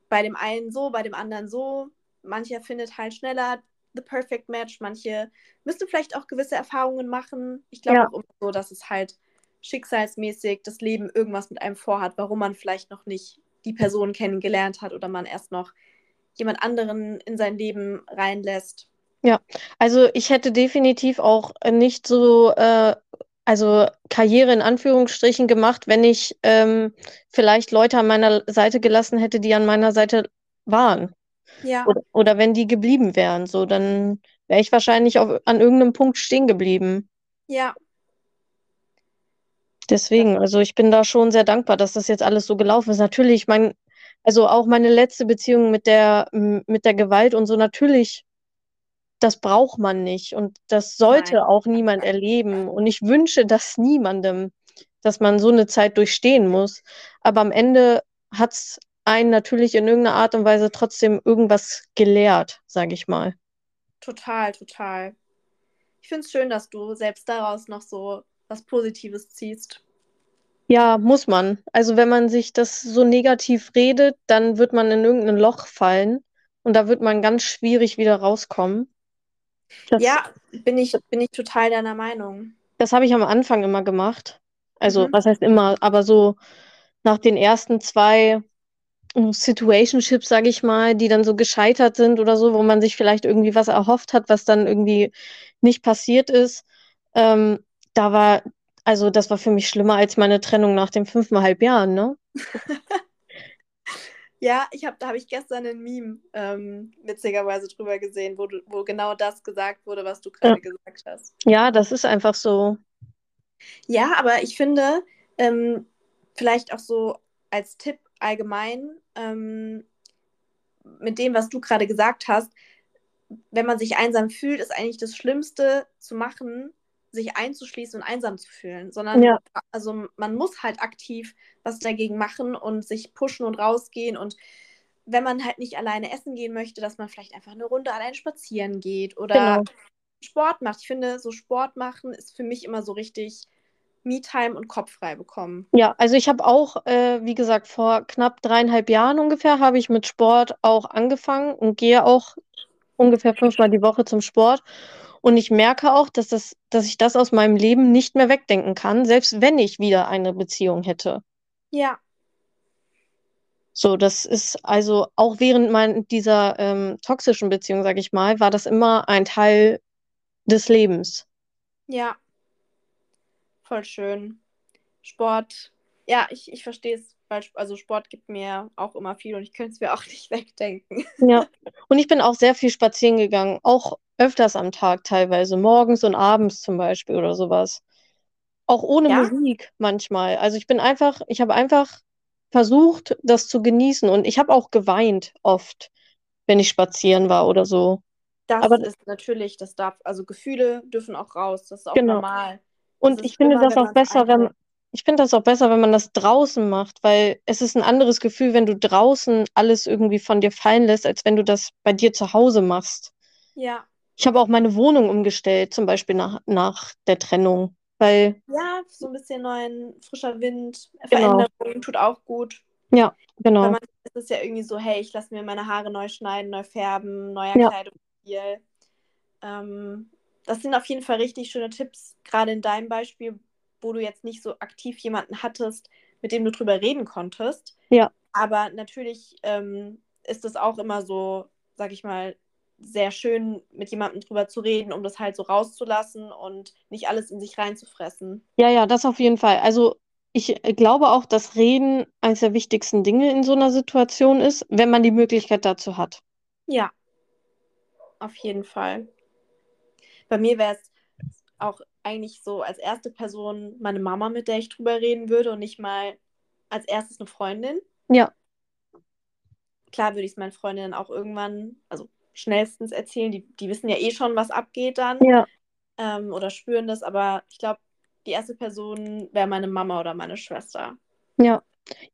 bei dem einen so, bei dem anderen so. Mancher findet halt schneller the perfect match, manche müssen vielleicht auch gewisse Erfahrungen machen. Ich glaube Ja. auch immer so, dass es halt schicksalsmäßig das Leben irgendwas mit einem vorhat, warum man vielleicht noch nicht die Person kennengelernt hat oder man erst noch jemand anderen in sein Leben reinlässt. Also ich hätte definitiv auch nicht so, äh, also Karriere in Anführungsstrichen gemacht, wenn ich ähm, vielleicht Leute an meiner Seite gelassen hätte, die an meiner Seite waren. Ja, Oder, oder wenn die geblieben wären. So, dann wäre ich wahrscheinlich auf, an irgendeinem Punkt stehen geblieben. ja, Deswegen, also ich bin da schon sehr dankbar, dass das jetzt alles so gelaufen ist. Natürlich, mein, also auch meine letzte Beziehung mit der, mit der Gewalt und so, natürlich, das braucht man nicht und das sollte Nein. auch niemand erleben. Und ich wünsche das niemandem, dass man so eine Zeit durchstehen muss. Aber am Ende hat es einen natürlich in irgendeiner Art und Weise trotzdem irgendwas gelehrt, sage ich mal. total, total. Ich finde es schön, dass du selbst daraus noch so was Positives ziehst. Ja, muss man. Also wenn man sich das so negativ redet, dann wird man in irgendein Loch fallen und da wird man ganz schwierig wieder rauskommen. Das, Ja, bin ich, bin ich total deiner Meinung. das habe ich am Anfang immer gemacht. Also, Mhm. was heißt immer, aber so nach den ersten zwei Situationships, sage ich mal, die dann so gescheitert sind oder so, wo man sich vielleicht irgendwie was erhofft hat, was dann irgendwie nicht passiert ist, ähm, da war, also das war für mich schlimmer als meine Trennung nach den fünfeinhalb Jahren, ne? [LAUGHS] Ja, ich hab, da habe ich gestern ein Meme ähm, witzigerweise drüber gesehen, wo, du, wo genau das gesagt wurde, was du gerade gesagt hast. Ja, das ist einfach so. Ja, aber ich finde, ähm, vielleicht auch so als Tipp allgemein, ähm, mit dem, was du gerade gesagt hast, wenn man sich einsam fühlt, ist eigentlich das Schlimmste zu machen, sich einzuschließen und einsam zu fühlen, sondern Ja. also man muss halt aktiv was dagegen machen und sich pushen und rausgehen und wenn man halt nicht alleine essen gehen möchte, dass man vielleicht einfach eine Runde allein spazieren geht oder Genau. Sport macht. Ich finde, so Sport machen ist für mich immer so richtig Me-Time und Kopf frei bekommen. Ja, also ich habe auch, äh, wie gesagt, vor knapp dreieinhalb Jahren ungefähr habe ich mit Sport auch angefangen und gehe auch ungefähr fünfmal die Woche zum Sport. Und ich merke auch, dass das, dass ich das aus meinem Leben nicht mehr wegdenken kann, selbst wenn ich wieder eine Beziehung hätte. Ja, So, das ist also auch während mein, dieser ähm, toxischen Beziehung, sage ich mal, war das immer ein Teil des Lebens. ja, voll schön. Sport, ja, ich, ich verstehe es, weil also Sport gibt mir auch immer viel und ich könnte es mir auch [LAUGHS] nicht wegdenken. Ja, und ich bin auch sehr viel spazieren gegangen, auch öfters am Tag teilweise, morgens und abends zum Beispiel oder sowas. Auch ohne Ja? Musik manchmal. Also ich bin einfach, ich habe einfach versucht, das zu genießen und ich habe auch geweint oft, wenn ich spazieren war oder so. Das Aber- ist natürlich, das darf, also Gefühle dürfen auch raus, das ist auch Genau. normal. Und Das ich finde immer, das auch besser, wenn, ich finde das auch besser, wenn man das draußen macht, weil es ist ein anderes Gefühl, wenn du draußen alles irgendwie von dir fallen lässt, als wenn du das bei dir zu Hause machst. Ja, Ich habe auch meine Wohnung umgestellt, zum Beispiel nach, nach der Trennung, weil, ja, so ein bisschen neuen, frischer Wind, Genau. Veränderung tut auch gut. ja, genau. manchen ist es ja irgendwie so, hey, ich lasse mir meine Haare neu schneiden, neu färben, neuer Ja. Kleidungsstil. Ähm, das sind auf jeden Fall richtig schöne Tipps, gerade in deinem Beispiel, wo du jetzt nicht so aktiv jemanden hattest, mit dem du drüber reden konntest. Ja. Aber natürlich ähm, ist es auch immer so, sag ich mal, sehr schön, mit jemandem drüber zu reden, um das halt so rauszulassen und nicht alles in sich reinzufressen. Ja, ja, das auf jeden Fall. Also ich glaube auch, dass Reden eines der wichtigsten Dinge in so einer Situation ist, wenn man die Möglichkeit dazu hat. Ja, auf jeden Fall. Bei mir wäre es auch eigentlich so als erste Person meine Mama, mit der ich drüber reden würde und nicht mal als erstes eine Freundin. Ja. Klar würde ich es meinen Freundinnen auch irgendwann, also schnellstens erzählen. Die, die wissen ja eh schon, was abgeht dann Ja, ähm, oder spüren das, aber ich glaube, die erste Person wäre meine Mama oder meine Schwester. ja.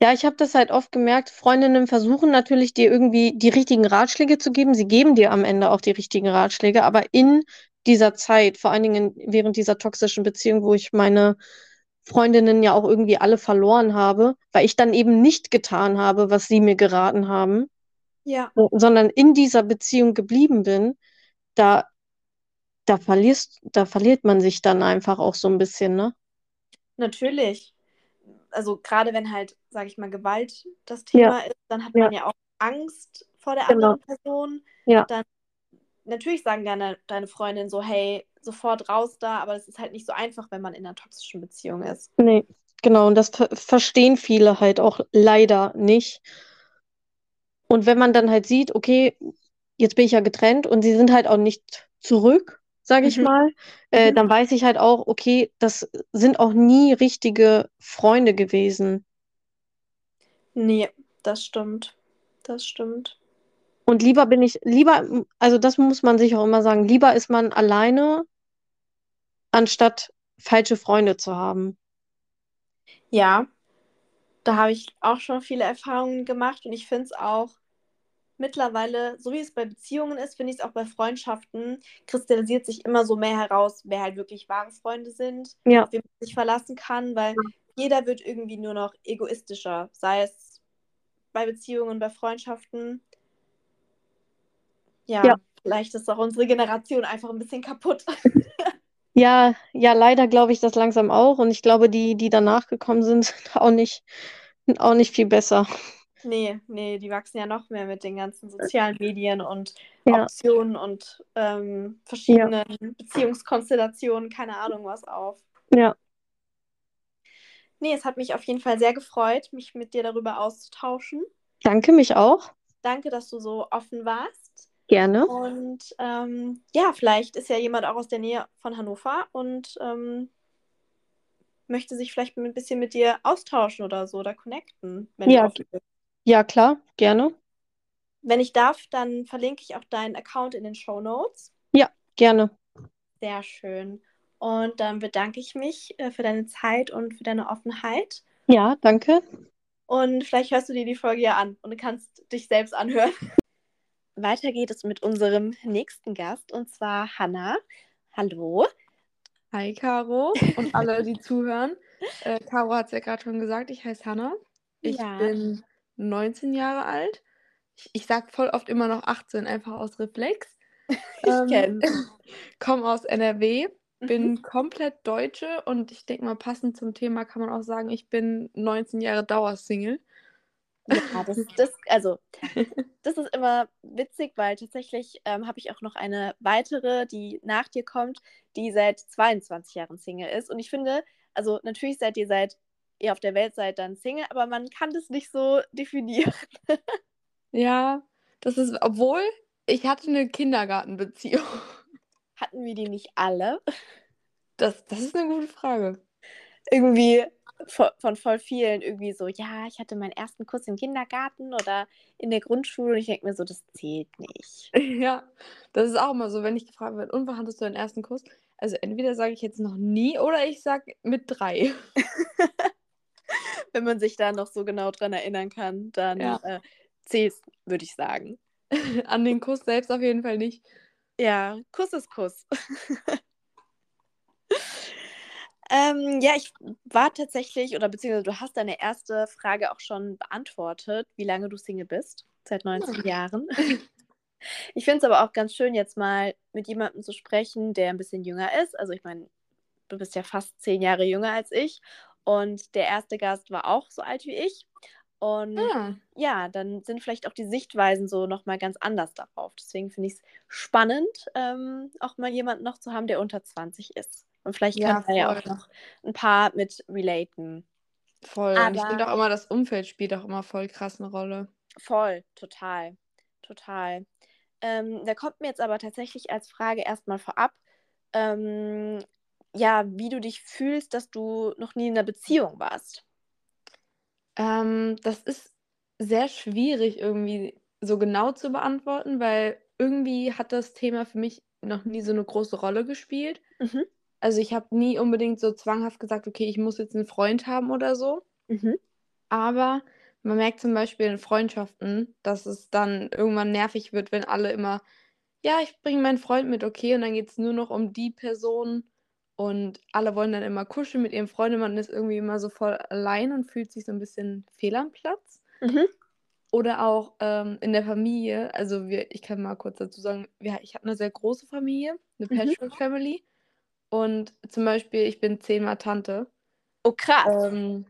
Ja, ich habe das halt oft gemerkt, Freundinnen versuchen natürlich dir irgendwie die richtigen Ratschläge zu geben. Sie geben dir am Ende auch die richtigen Ratschläge, aber in dieser Zeit, vor allen Dingen während dieser toxischen Beziehung, wo ich meine Freundinnen ja auch irgendwie alle verloren habe, weil ich dann eben nicht getan habe, was sie mir geraten haben, Ja. sondern in dieser Beziehung geblieben bin, da, da verlierst, da verliert man sich dann einfach auch so ein bisschen, ne? Natürlich. Also gerade wenn halt, sage ich mal, Gewalt das Thema Ja. ist, dann hat Ja. man ja auch Angst vor der Genau. anderen Person. Ja. Dann natürlich sagen deine, deine Freundin so, hey, sofort raus da, aber es ist halt nicht so einfach, wenn man in einer toxischen Beziehung ist. Nee, genau. Und das ver verstehen viele halt auch leider nicht. Und wenn man dann halt sieht, okay, jetzt bin ich ja getrennt und sie sind halt auch nicht zurück, sage ich Mhm. mal, äh, Mhm. dann weiß ich halt auch, okay, das sind auch nie richtige Freunde gewesen. Nee, das stimmt. Das stimmt. Und lieber bin ich, lieber, also das muss man sich auch immer sagen, lieber ist man alleine, anstatt falsche Freunde zu haben. Ja, da habe ich auch schon viele Erfahrungen gemacht und ich finde es auch mittlerweile, so wie es bei Beziehungen ist, finde ich es auch bei Freundschaften, kristallisiert sich immer so mehr heraus, wer halt wirklich wahre Freunde sind, Ja. auf wen man sich verlassen kann, weil jeder wird irgendwie nur noch egoistischer, sei es bei Beziehungen, bei Freundschaften. Ja, Ja. vielleicht ist auch unsere Generation einfach ein bisschen kaputt. [LAUGHS] Ja, ja, leider glaube ich das langsam auch. Und ich glaube, die, die danach gekommen sind, sind [LAUGHS] auch nicht, auch nicht viel besser. Nee, nee, die wachsen ja noch mehr mit den ganzen sozialen Medien und Ja. Optionen und ähm, verschiedenen Beziehungskonstellationen, keine Ahnung was auf. Ja, Nee, es hat mich auf jeden Fall sehr gefreut, mich mit dir darüber auszutauschen. danke mich auch. Danke, dass du so offen warst. Gerne. Und ähm, ja, vielleicht ist ja jemand auch aus der Nähe von Hannover und ähm, möchte sich vielleicht ein bisschen mit dir austauschen oder so oder connecten, wenn Ja. Ja, klar, gerne. Wenn ich darf, dann verlinke ich auch deinen Account in den Show Notes. Gerne. Sehr schön. Und dann bedanke ich mich äh, für deine Zeit und für deine Offenheit. Ja, danke. Und vielleicht hörst du dir die Folge ja an und du kannst dich selbst anhören. Weiter geht es mit unserem nächsten Gast und zwar Hanna. Hallo. Hi Caro und [LAUGHS] alle, die zuhören. Äh, Caro hat es ja gerade schon gesagt, ich heiße Hanna. Ich Ja. bin 19 Jahre alt. Ich, ich sag voll oft immer noch 18, einfach aus Reflex. [LAUGHS] Ich Ähm. [LAUGHS] Komme aus NRW, Mhm. bin komplett Deutsche und ich denke mal, passend zum Thema kann man auch sagen, ich bin 19 Jahre Dauersingle. Ja, das, das, also, das ist immer witzig, weil tatsächlich ähm, habe ich auch noch eine weitere, die nach dir kommt, die seit 22 Jahren Single ist. Und ich finde, also natürlich seid ihr seit ihr auf der Welt seid dann Single, aber man kann das nicht so definieren. [LAUGHS] Ja, das ist, obwohl ich hatte eine Kindergartenbeziehung. Hatten wir die nicht alle? Das, das ist eine gute Frage. Irgendwie von, von voll vielen irgendwie so, ja, ich hatte meinen ersten Kuss im Kindergarten oder in der Grundschule und ich denke mir so, das zählt nicht. [LAUGHS] Ja, das ist auch immer so, wenn ich gefragt werde, und wann hattest du deinen ersten Kuss? Also entweder sage ich jetzt noch nie oder ich sage mit drei. [LAUGHS] Wenn man sich da noch so genau dran erinnern kann, dann Ja. äh, zählt würde ich sagen. [LAUGHS] An den Kuss selbst auf jeden Fall nicht. Ja, Kuss ist Kuss. Ähm, ja, ich war tatsächlich, oder beziehungsweise du hast deine erste Frage auch schon beantwortet, wie lange du Single bist. Seit 19 Jahren. [LAUGHS] Ich finde es aber auch ganz schön, jetzt mal mit jemandem zu sprechen, der ein bisschen jünger ist. Also ich meine, du bist ja fast zehn Jahre jünger als ich. Und der erste Gast war auch so alt wie ich. Und Ah, ja, dann sind vielleicht auch die Sichtweisen so nochmal ganz anders darauf. Deswegen finde ich es spannend, ähm, auch mal jemanden noch zu haben, der unter 20 ist. Und vielleicht Ja, kann da ja auch noch ein paar mit relaten. voll. Und ich Aber- finde auch immer, das Umfeld spielt auch immer voll krass eine Rolle. Voll, total, total. Ähm, da kommt mir jetzt aber tatsächlich als Frage erstmal vorab, ähm, ja, wie du dich fühlst, dass du noch nie in einer Beziehung warst. Ähm, das ist sehr schwierig irgendwie so genau zu beantworten, weil irgendwie hat das Thema für mich noch nie so eine große Rolle gespielt. Mhm. Also ich habe nie unbedingt so zwanghaft gesagt, okay, ich muss jetzt einen Freund haben oder so. Mhm. Aber man merkt zum Beispiel in Freundschaften, dass es dann irgendwann nervig wird, wenn alle immer: „Ja, ich bringe meinen Freund mit, okay?“ Und dann geht's nur noch um die Person und alle wollen dann immer kuscheln mit ihrem Freund und man ist irgendwie immer so voll allein und fühlt sich so 'n bisschen fehl am Platz. Mhm. Oder auch, ähm, in der Familie. Also, wir ich kann mal kurz dazu sagen, wir ich habe 'ne sehr große Familie, 'ne Mhm. Und zum Beispiel, ich bin zehnmal Tante. Oh, krass. Ähm,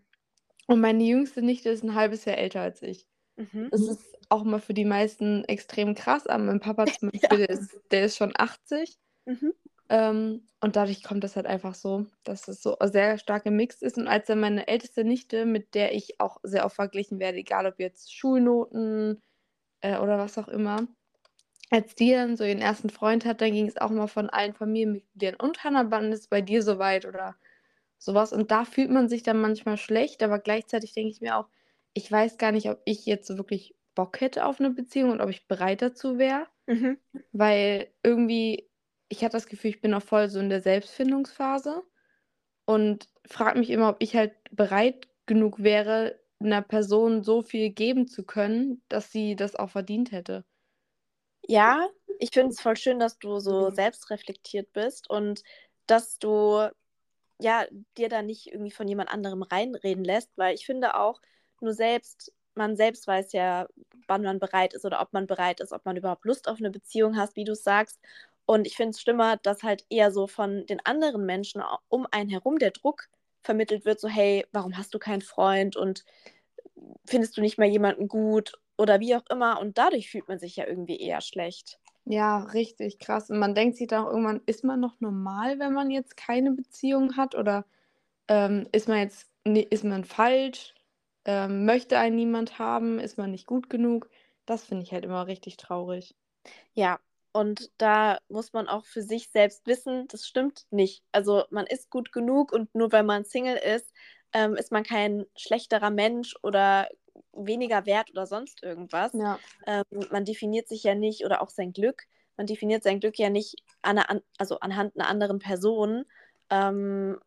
und meine jüngste Nichte ist 'n halbes Jahr älter als ich. Mhm. Das ist auch immer für die meisten extrem krass, aber mein Papa zum [LAUGHS] Beispiel, Ja. der ist der ist schon 80. Mhm. Ähm, und dadurch kommt das halt einfach so, dass es so sehr stark gemixt ist. Und als dann meine älteste Nichte, mit der ich auch sehr oft verglichen werde, egal ob jetzt Schulnoten, äh, oder was auch immer, als die dann so ihren ersten Freund hat, dann ging es auch immer von allen Familienmitgliedern: „Und Hannah, wann ist bei dir so weit?“ oder so was. Und da fühlt man sich dann manchmal schlecht, aber gleichzeitig denke ich mir auch: „Ich weiß gar nicht, ob ich jetzt wirklich Bock hätte auf 'ne Beziehung und ob ich bereit dazu wäre.“ Mhm. Weil irgendwie ich hatte das Gefühl, ich bin noch voll so in der Selbstfindungsphase und frage mich immer, ob ich halt bereit genug wäre, 'ner Person so viel geben zu können, dass sie das auch verdient hätte. Ja, ich finde es voll schön, dass du so Mhm. selbstreflektiert bist und dass du, ja, dir da nicht irgendwie von jemand anderem reinreden lässt, weil ich finde auch, nur selbst man selbst weiß ja, wann man bereit ist oder ob man bereit ist, ob man überhaupt Lust auf 'ne Beziehung hat, wie du's sagst. Und ich finde es schlimmer, dass halt eher so von den anderen Menschen um einen herum der Druck vermittelt wird, so: „Hey, warum hast du keinen Freund und findest du nicht mal jemanden gut?“ Oder wie auch immer. Und dadurch fühlt man sich ja irgendwie eher schlecht. Ja, richtig krass. Und man denkt sich dann auch irgendwann: „Ist man noch normal, wenn man jetzt keine Beziehung hat oder, ähm, ist man jetzt ne ist man falsch? Ähm, möchte einen niemand haben? Ist man nicht gut genug?“ Das finde ich halt immer richtig traurig. Ja, und da muss man auch für sich selbst wissen, das stimmt nicht. Also, man ist gut genug und nur weil man Single ist, ähm, ist man kein schlechterer Mensch oder weniger wert oder sonst irgendwas. Ja. Ähm, man definiert sich ja nicht oder auch sein Glück man definiert sein Glück ja nicht an 'ner an also, anhand 'ner anderen Person, ähm,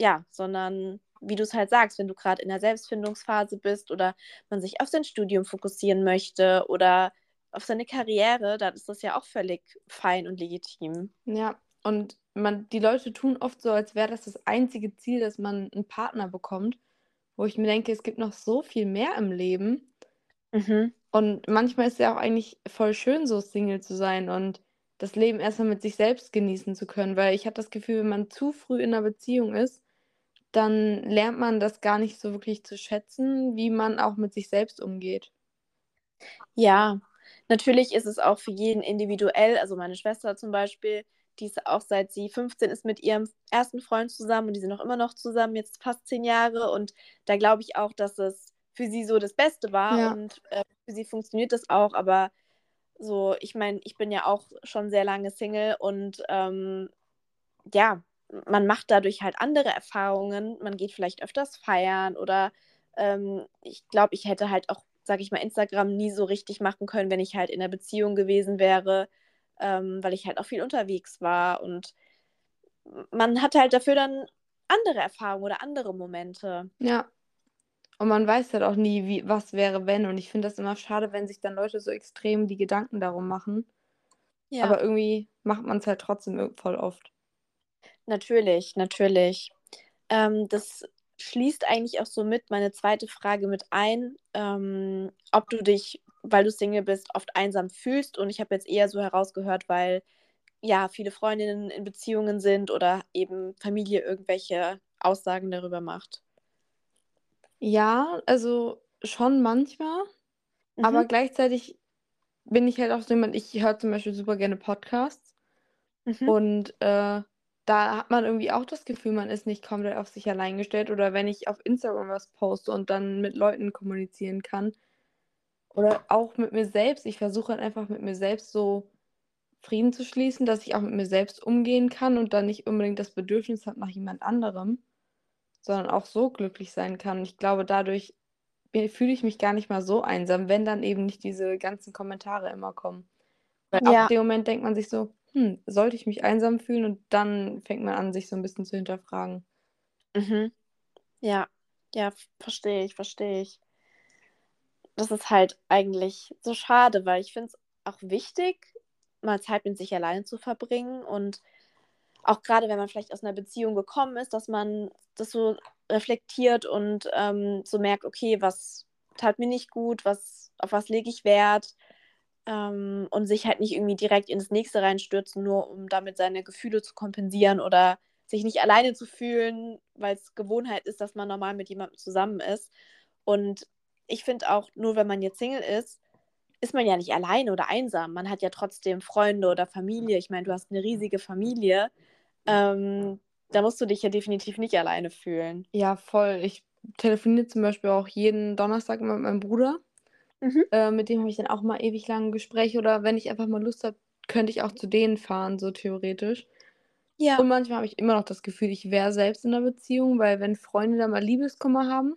ja, sondern wie du's halt sagst, wenn du grad in der Selbstfindungsphase bist oder man sich auf sein Studium fokussieren möchte oder auf seine Karriere, dann ist das ja auch völlig fein und legitim. Ja, und man die Leute tun oft so, als wäre das das einzige Ziel, dass man 'n Partner bekommt, wo ich mir denke, es gibt noch so viel mehr im Leben. Mhm. Und manchmal ist ja auch eigentlich voll schön, so Single zu sein und das Leben erst mal mit sich selbst genießen zu können, weil ich habe das Gefühl, wenn man zu früh in 'ner Beziehung ist, dann lernt man das gar nicht so wirklich zu schätzen, wie man auch mit sich selbst umgeht. Ja, natürlich ist es auch für jeden individuell. Also, meine Schwester zum Beispiel, die ist auch seit sie 15 ist mit ihrem ersten Freund zusammen und die sind auch immer noch zusammen, jetzt fast 10 Jahre. Und da glaube ich auch, dass es für sie so das Beste war Ja. und, äh, für sie funktioniert das auch. Aber so ich meine, ich bin ja auch schon sehr lange Single und, ähm, ja, man macht dadurch halt andere Erfahrungen. Man geht vielleicht öfters feiern oder, ähm, ich glaube, ich hätte halt auch, sage ich mal, Instagram nie so richtig machen können, wenn ich halt in 'ner Beziehung gewesen wäre, ähm, weil ich halt auch viel unterwegs war und man hat halt dafür dann andere Erfahrungen oder andere Momente. Ja. Und man weiß halt auch nie, wie was wäre, wenn. Und ich finde das immer schade, wenn sich dann Leute so extrem die Gedanken darum machen. Ja. Aber irgendwie macht man's halt trotzdem voll oft. Natürlich, natürlich. Ähm, das schließt eigentlich auch so mit meine 2. Frage mit ein, ähm, ob du dich, weil du Single bist, oft einsam fühlst. Und ich habe jetzt eher so herausgehört, weil, ja, viele Freundinnen in Beziehungen sind oder eben Familie irgendwelche Aussagen darüber macht. Ja, also schon manchmal, aber Mhm. gleichzeitig bin ich halt auch so jemand, ich höre zum Beispiel super gerne Podcasts Mhm. und, äh, da hat man irgendwie auch das Gefühl, man ist nicht komplett auf sich allein gestellt. Oder wenn ich auf Instagram was poste und dann mit Leuten kommunizieren kann oder auch mit mir selbst. Ich versuche halt einfach mit mir selbst so Frieden zu schließen, dass ich auch mit mir selbst umgehen kann und dann nicht unbedingt das Bedürfnis habe nach jemand anderem, sondern auch so glücklich sein kann. Ich glaube, dadurch fühle ich mich gar nicht mal so einsam, wenn dann eben nicht diese ganzen Kommentare immer kommen. Weil ab Ja. dem Moment denkt man sich so: „Hm, sollte ich mich einsam fühlen?“ Und dann fängt man an, sich so 'n bisschen zu hinterfragen. Mhm. Ja. Ja, verstehe ich, verstehe ich. Das ist halt eigentlich so schade, weil ich finde es auch wichtig, mal Zeit mit sich alleine zu verbringen und auch gerade wenn man vielleicht aus einer Beziehung gekommen ist, dass man das so reflektiert und ähm, so merkt, okay, was tat mir nicht gut, was, auf was lege ich Wert ähm, und sich halt nicht irgendwie direkt ins nächste reinstürzen, nur um damit seine Gefühle zu kompensieren oder sich nicht alleine zu fühlen, weil es Gewohnheit ist, dass man normal mit jemandem zusammen ist. Und ich finde auch, nur wenn man jetzt Single ist, ist man ja nicht alleine oder einsam. Man hat ja trotzdem Freunde oder Familie. Ich meine, du hast eine riesige Familie. Ähm, da musst du dich ja definitiv nicht alleine fühlen. Ja, voll. Ich telefoniere zum Beispiel auch jeden Donnerstag mit meinem Bruder. Mhm. Äh, mit dem habe ich dann auch mal ewig lange Gespräche. Oder wenn ich einfach mal Lust habe, könnte ich auch zu denen fahren, so theoretisch. Ja. Und manchmal habe ich immer noch das Gefühl, ich wäre selbst in einer Beziehung, weil wenn Freunde da mal Liebeskummer haben,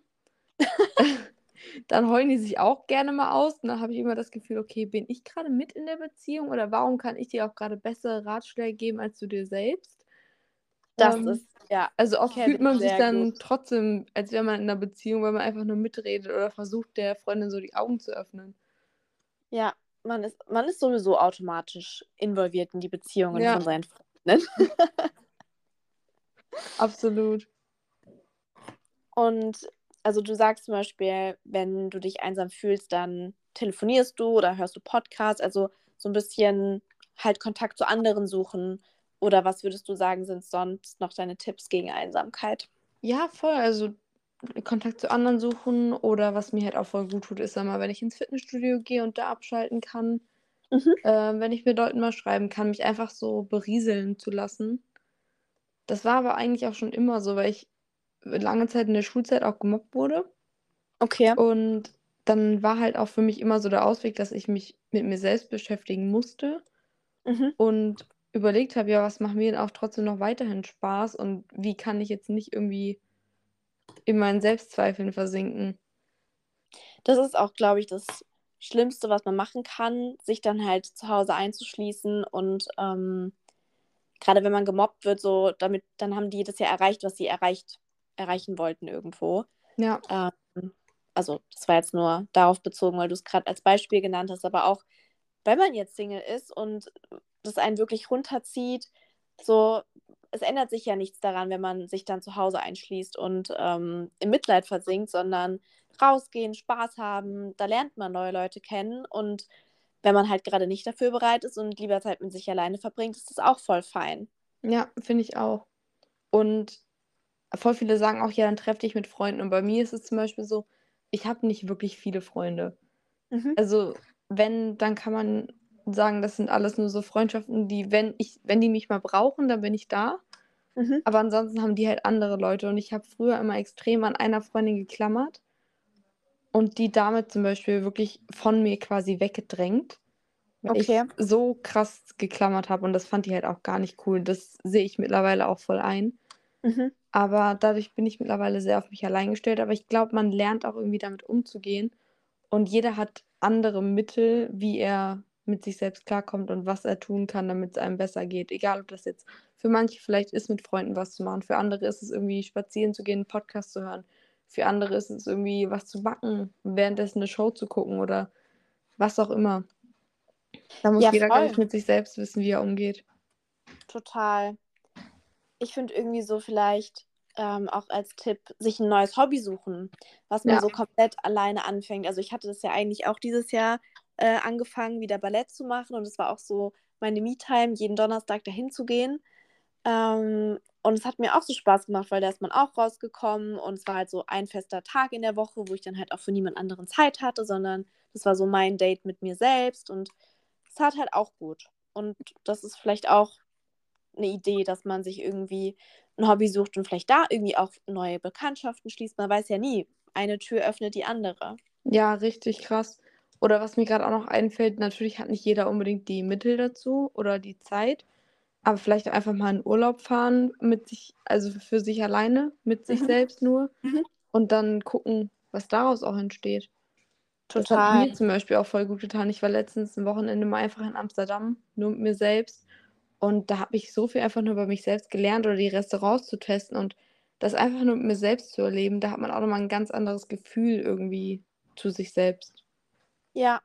[LAUGHS] [LAUGHS] dann heulen die sich auch gerne mal aus. Und dann habe ich immer das Gefühl, okay, bin ich gerade mit in der Beziehung oder warum kann ich dir auch gerade bessere Ratschläge geben als du dir selbst? Das ähm, ist, ja. Also oft fühlt man sich dann gut. trotzdem, als wäre man in einer Beziehung, weil man einfach nur mitredet oder versucht, der Freundin so die Augen zu öffnen. Ja, man ist, man ist sowieso automatisch involviert in die Beziehungen ja. von seinen Freunden. [LAUGHS] Absolut. Und also du sagst zum Beispiel, wenn du dich einsam fühlst, dann telefonierst du oder hörst du Podcasts, also so ein bisschen halt Kontakt zu anderen suchen. Oder was würdest du sagen, sind sonst noch deine Tipps gegen Einsamkeit? Ja, voll. Also Kontakt zu anderen suchen oder was mir halt auch voll gut tut, ist einmal, wenn ich ins Fitnessstudio gehe und da abschalten kann. Mhm. Äh, wenn ich mit Leuten mal schreiben kann, mich einfach so berieseln zu lassen. Das war aber eigentlich auch schon immer so, weil ich lange Zeit in der Schulzeit auch gemobbt wurde. Okay. Und dann war halt auch für mich immer so der Ausweg, dass ich mich mit mir selbst beschäftigen musste mhm. und überlegt habe, ja, was macht mir denn auch trotzdem noch weiterhin Spaß und wie kann ich jetzt nicht irgendwie in meinen Selbstzweifeln versinken. Das ist auch, glaube ich, das Schlimmste, was man machen kann, sich dann halt zu Hause einzuschließen und ähm, gerade wenn man gemobbt wird, so damit, dann haben die das ja erreicht, was sie erreicht erreichen wollten irgendwo. Ja. Ähm, also das war jetzt nur darauf bezogen, weil du es gerade als Beispiel genannt hast, aber auch, wenn man jetzt Single ist und das einen wirklich runterzieht, so, es ändert sich ja nichts daran, wenn man sich dann zu Hause einschließt und ähm, im Mitleid versinkt, sondern rausgehen, Spaß haben, da lernt man neue Leute kennen und wenn man halt gerade nicht dafür bereit ist und lieber Zeit mit sich alleine verbringt, ist das auch voll fein. Ja, finde ich auch. Und voll viele sagen auch, ja, dann treff dich mit Freunden. Und bei mir ist es zum Beispiel so, ich habe nicht wirklich viele Freunde. Mhm. Also, wenn, dann kann man sagen, das sind alles nur so Freundschaften, die, wenn ich, wenn die mich mal brauchen, dann bin ich da. Mhm. Aber ansonsten haben die halt andere Leute. Und ich habe früher immer extrem an einer Freundin geklammert und die damit zum Beispiel wirklich von mir quasi weggedrängt. Weil okay. ich so krass geklammert habe und das fand die halt auch gar nicht cool. Das sehe ich mittlerweile auch voll ein. Mhm. Aber dadurch bin ich mittlerweile sehr auf mich allein gestellt. Aber ich glaube, man lernt auch irgendwie damit umzugehen. Und jeder hat andere Mittel, wie er mit sich selbst klarkommt und was er tun kann, damit es einem besser geht. Egal, ob das jetzt für manche vielleicht ist, mit Freunden was zu machen. Für andere ist es irgendwie spazieren zu gehen, einen Podcast zu hören. Für andere ist es irgendwie was zu backen, währenddessen eine Show zu gucken oder was auch immer. Da muss ja, jeder, glaube ich, mit sich selbst wissen, wie er umgeht. Total ich finde irgendwie so vielleicht ähm, auch als Tipp, sich ein neues Hobby suchen, was man ja. so komplett alleine anfängt. Also ich hatte das ja eigentlich auch dieses Jahr äh, angefangen, wieder Ballett zu machen und es war auch so meine Me-Time, jeden Donnerstag dahin zu gehen. Ähm, und es hat mir auch so Spaß gemacht, weil da ist man auch rausgekommen und es war halt so ein fester Tag in der Woche, wo ich dann halt auch für niemand anderen Zeit hatte, sondern das war so mein Date mit mir selbst und es tat halt auch gut. Und das ist vielleicht auch eine Idee, dass man sich irgendwie ein Hobby sucht und vielleicht da irgendwie auch neue Bekanntschaften schließt. Man weiß ja nie, eine Tür öffnet die andere. Ja, richtig krass. Oder was mir gerade auch noch einfällt, natürlich hat nicht jeder unbedingt die Mittel dazu oder die Zeit, aber vielleicht einfach mal in Urlaub fahren mit sich, also für sich alleine, mit sich mhm. selbst nur mhm. und dann gucken, was daraus auch entsteht. Total. Das hat mir zum Beispiel auch voll gut getan. Ich war letztens ein Wochenende mal einfach in Amsterdam, nur mit mir selbst und da habe ich so viel einfach nur über mich selbst gelernt oder die Restaurants zu testen. Und das einfach nur mit mir selbst zu erleben, da hat man auch nochmal ein ganz anderes Gefühl irgendwie zu sich selbst. Ja,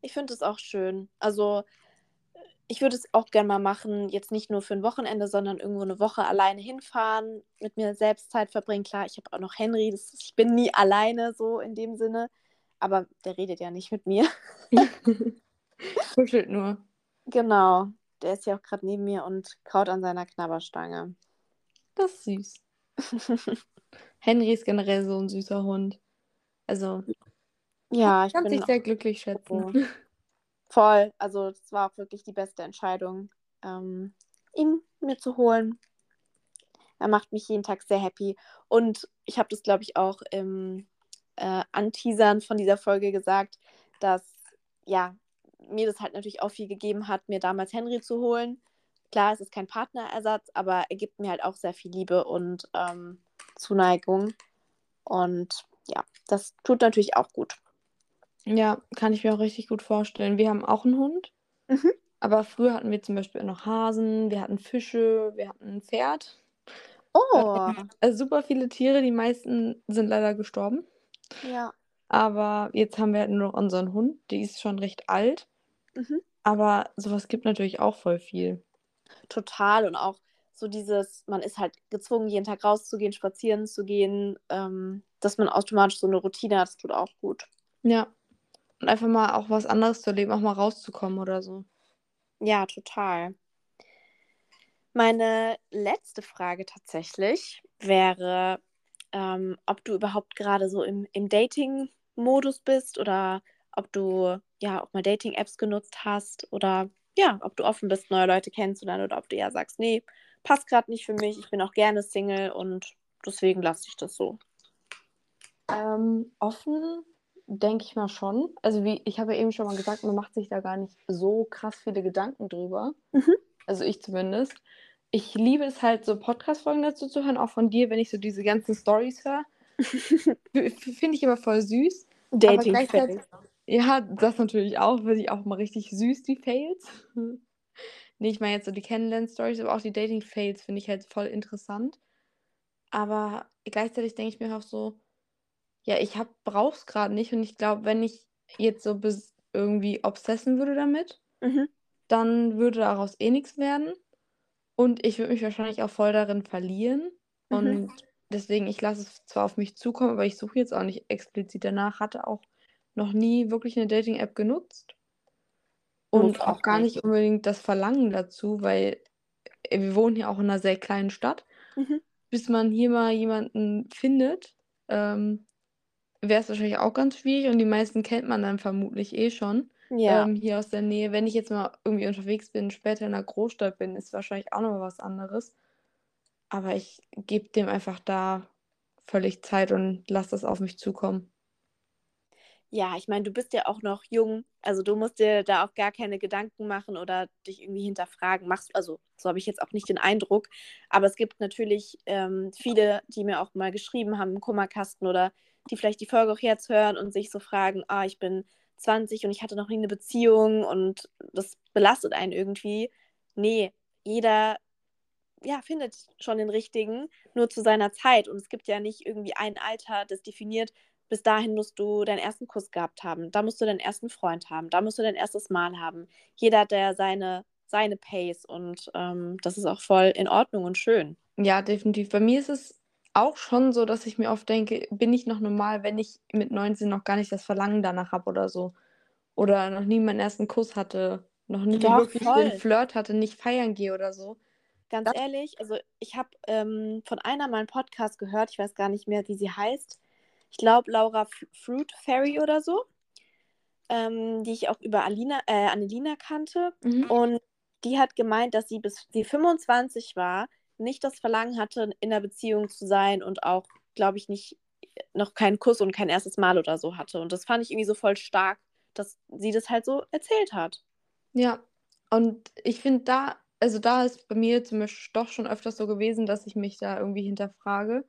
ich finde es auch schön. Also ich würde es auch gerne mal machen, jetzt nicht nur für ein Wochenende, sondern irgendwo eine Woche alleine hinfahren, mit mir selbst Zeit verbringen. Klar, ich habe auch noch Henry, das ich bin nie alleine so in dem Sinne, aber der redet ja nicht mit mir. [LAUGHS] Kuschelt nur. Genau, der ist ja auch gerade neben mir und kaut an seiner Knabberstange. Das ist süß. [LAUGHS] Henry ist generell so ein süßer Hund. Also, ja, ich kann bin sich sehr glücklich schätzen. Voll, also es war auch wirklich die beste Entscheidung, ähm, ihn mir zu holen. Er macht mich jeden Tag sehr happy. Und ich habe das, glaube ich, auch im äh, Anteasern von dieser Folge gesagt, dass ja, mir das halt natürlich auch viel gegeben hat, mir damals Henry zu holen. Klar, es ist kein Partnerersatz, aber er gibt mir halt auch sehr viel Liebe und ähm, Zuneigung. Und ja, das tut natürlich auch gut. Ja, kann ich mir auch richtig gut vorstellen. Wir haben auch einen Hund, Mhm. aber früher hatten wir zum Beispiel noch Hasen, wir hatten Fische, wir hatten ein Pferd. Oh, Also super viele Tiere, die meisten sind leider gestorben. ja. Aber jetzt haben wir halt nur noch unseren Hund, die ist schon recht alt. Mhm. Aber sowas gibt natürlich auch voll viel. Total. Und auch so dieses, man ist halt gezwungen, jeden Tag rauszugehen, spazieren zu gehen, ähm, dass man automatisch so eine Routine hat, das tut auch gut. Ja. Und einfach mal auch was anderes zu erleben, auch mal rauszukommen oder so. Ja, total. Meine letzte Frage tatsächlich wäre, ähm, ob du überhaupt gerade so im, im Dating-Modus bist oder ob du ja auch mal Dating-Apps genutzt hast oder ja, ob du offen bist, neue Leute kennenzulernen oder ob du ja sagst, nee, passt gerade nicht für mich, ich bin auch gerne Single und deswegen lasse ich das so. Ähm, offen denke ich mal schon. Also wie, ich habe ja eben schon mal gesagt, man macht sich da gar nicht so krass viele Gedanken drüber. Mhm. Also ich zumindest. Ich liebe es halt, so Podcast-Folgen dazu zu hören, auch von dir, wenn ich so diese ganzen Stories höre. [LAUGHS] Finde ich immer voll süß. Aber Dating gleichzeitig, ja, das natürlich auch, finde ich auch mal richtig süß, die Fails. [LAUGHS] nee, ich meine jetzt so die Kennenlern-Stories, aber auch die Dating-Fails finde ich halt voll interessant. Aber gleichzeitig denke ich mir auch so, ja, ich hab, brauch's gerade nicht und ich glaube, wenn ich jetzt so bis irgendwie obsessen würde damit, Mhm. dann würde daraus eh nichts werden und ich würde mich wahrscheinlich auch voll darin verlieren Mhm. und deswegen, ich lasse es zwar auf mich zukommen, aber ich suche jetzt auch nicht explizit danach, hatte auch noch nie wirklich eine Dating-App genutzt Muss und auch gar nicht. unbedingt das Verlangen dazu, weil äh, wir wohnen hier auch in einer sehr kleinen Stadt. Mhm. Bis man hier mal jemanden findet, ähm, wäre es wahrscheinlich auch ganz schwierig und die meisten kennt man dann vermutlich eh schon Ja. ähm, hier aus der Nähe. Wenn ich jetzt mal irgendwie unterwegs bin, später in einer Großstadt bin, ist wahrscheinlich auch noch mal was anderes. Aber ich gebe dem einfach da völlig Zeit und lasse das auf mich zukommen. Ja, ich meine, du bist ja auch noch jung, also du musst dir da auch gar keine Gedanken machen oder dich irgendwie hinterfragen. Machst, also so habe ich jetzt auch nicht den Eindruck. Aber es gibt natürlich ähm, viele, die mir auch mal geschrieben haben im Kummerkasten oder die vielleicht die Folge auch jetzt hören und sich so fragen, ah, ich bin 20 und ich hatte noch nie eine Beziehung und das belastet einen irgendwie. Nee, jeder ja, findet schon den richtigen, nur zu seiner Zeit. Und es gibt ja nicht irgendwie ein Alter, das definiert, bis dahin musst du deinen ersten Kuss gehabt haben, da musst du deinen ersten Freund haben, da musst du dein erstes Mal haben. Jeder hat ja seine, seine Pace und ähm, das ist auch voll in Ordnung und schön. Ja, definitiv. Bei mir ist es auch schon so, dass ich mir oft denke, bin ich noch normal, wenn ich mit 19 noch gar nicht das Verlangen danach habe oder so. Oder noch nie meinen ersten Kuss hatte, noch nie Doch, wirklich voll. den Flirt hatte, nicht feiern gehe oder so. Ganz Das- ehrlich, also ich habe ähm, von einer mal einen Podcast gehört, ich weiß gar nicht mehr, wie sie heißt. Ich glaube Laura F Fruit Fairy oder so, ähm, die ich auch über Alina, äh, Annelina kannte. Mhm. Und die hat gemeint, dass sie bis sie 25 war, nicht das Verlangen hatte, in einer Beziehung zu sein und auch, glaube ich, nicht noch keinen Kuss und kein erstes Mal oder so hatte. Und das fand ich irgendwie so voll stark, dass sie das halt so erzählt hat. Ja, und ich finde da, also da ist bei mir zum Beispiel doch schon öfters so gewesen, dass ich mich da irgendwie hinterfrage.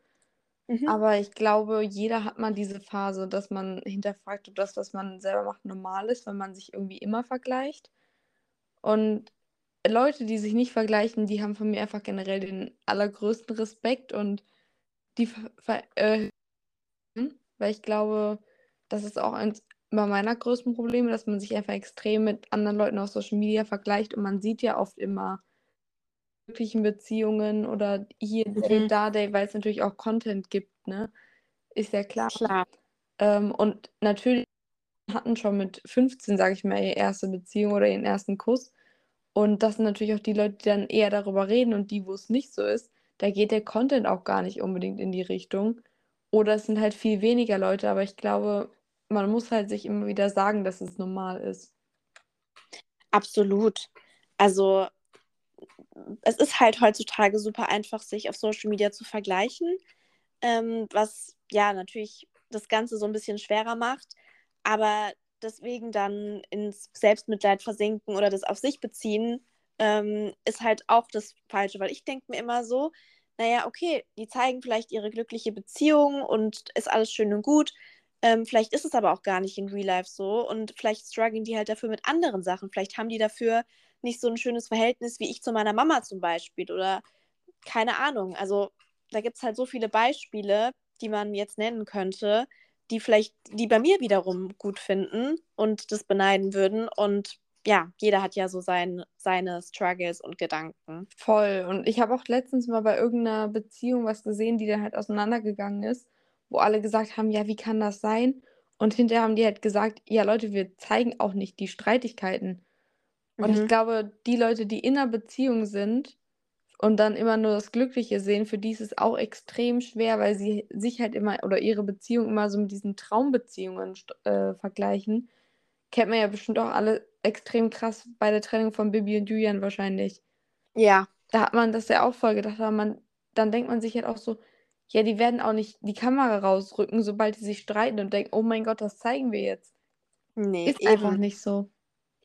Mhm. Aber ich glaube, jeder hat mal diese Phase, dass man hinterfragt, ob das, was man selber macht, normal ist, wenn man sich irgendwie immer vergleicht. Und Leute, die sich nicht vergleichen, die haben von mir einfach generell den allergrößten Respekt und die äh, weil ich glaube, das ist auch eins meiner größten Probleme, dass man sich einfach extrem mit anderen Leuten auf Social Media vergleicht und man sieht ja oft immer glücklichen Beziehungen oder hier mhm. Da weil es natürlich auch Content gibt, ne? Ist ja klar. Klar. Ähm, und natürlich hatten schon mit 15, sage ich mal, ihre erste Beziehung oder ihren ersten Kuss. Und das sind natürlich auch die Leute, die dann eher darüber reden und die, wo es nicht so ist, da geht der Content auch gar nicht unbedingt in die Richtung. Oder es sind halt viel weniger Leute, aber ich glaube, man muss halt sich immer wieder sagen, dass es normal ist. Absolut. Also es ist halt heutzutage super einfach, sich auf Social Media zu vergleichen, ähm, was ja natürlich das Ganze so ein bisschen schwerer macht. Aber deswegen dann ins Selbstmitleid versinken oder das auf sich beziehen, ähm, ist halt auch das Falsche, weil ich denke mir immer so, naja, okay, die zeigen vielleicht ihre glückliche Beziehung und ist alles schön und gut. Ähm, vielleicht ist es aber auch gar nicht in Real Life so und vielleicht strugglen die halt dafür mit anderen Sachen. Vielleicht haben die dafür nicht so ein schönes Verhältnis wie ich zu meiner Mama zum Beispiel oder keine Ahnung. Also da gibt es halt so viele Beispiele, die man jetzt nennen könnte, die vielleicht, die bei mir wiederum gut finden und das beneiden würden. Und ja, jeder hat ja so sein, seine Struggles und Gedanken. Voll. Und ich habe auch letztens mal bei irgendeiner Beziehung was gesehen, die dann halt auseinandergegangen ist, wo alle gesagt haben, ja, wie kann das sein? Und hinterher haben die halt gesagt, ja Leute, wir zeigen auch nicht die Streitigkeiten. Und ich mhm. glaube, die Leute, die in einer Beziehung sind und dann immer nur das Glückliche sehen, für die ist es auch extrem schwer, weil sie sich halt immer oder ihre Beziehung immer so mit diesen Traumbeziehungen äh, vergleichen. Kennt man ja bestimmt auch alle extrem krass bei der Trennung von Bibi und Julian wahrscheinlich. Ja. Da hat man das ja auch voll gedacht, aber man, dann denkt man sich halt auch so, ja, die werden auch nicht die Kamera rausrücken, sobald die sich streiten und denken, oh mein Gott, das zeigen wir jetzt. Nee, ist eben. einfach nicht so.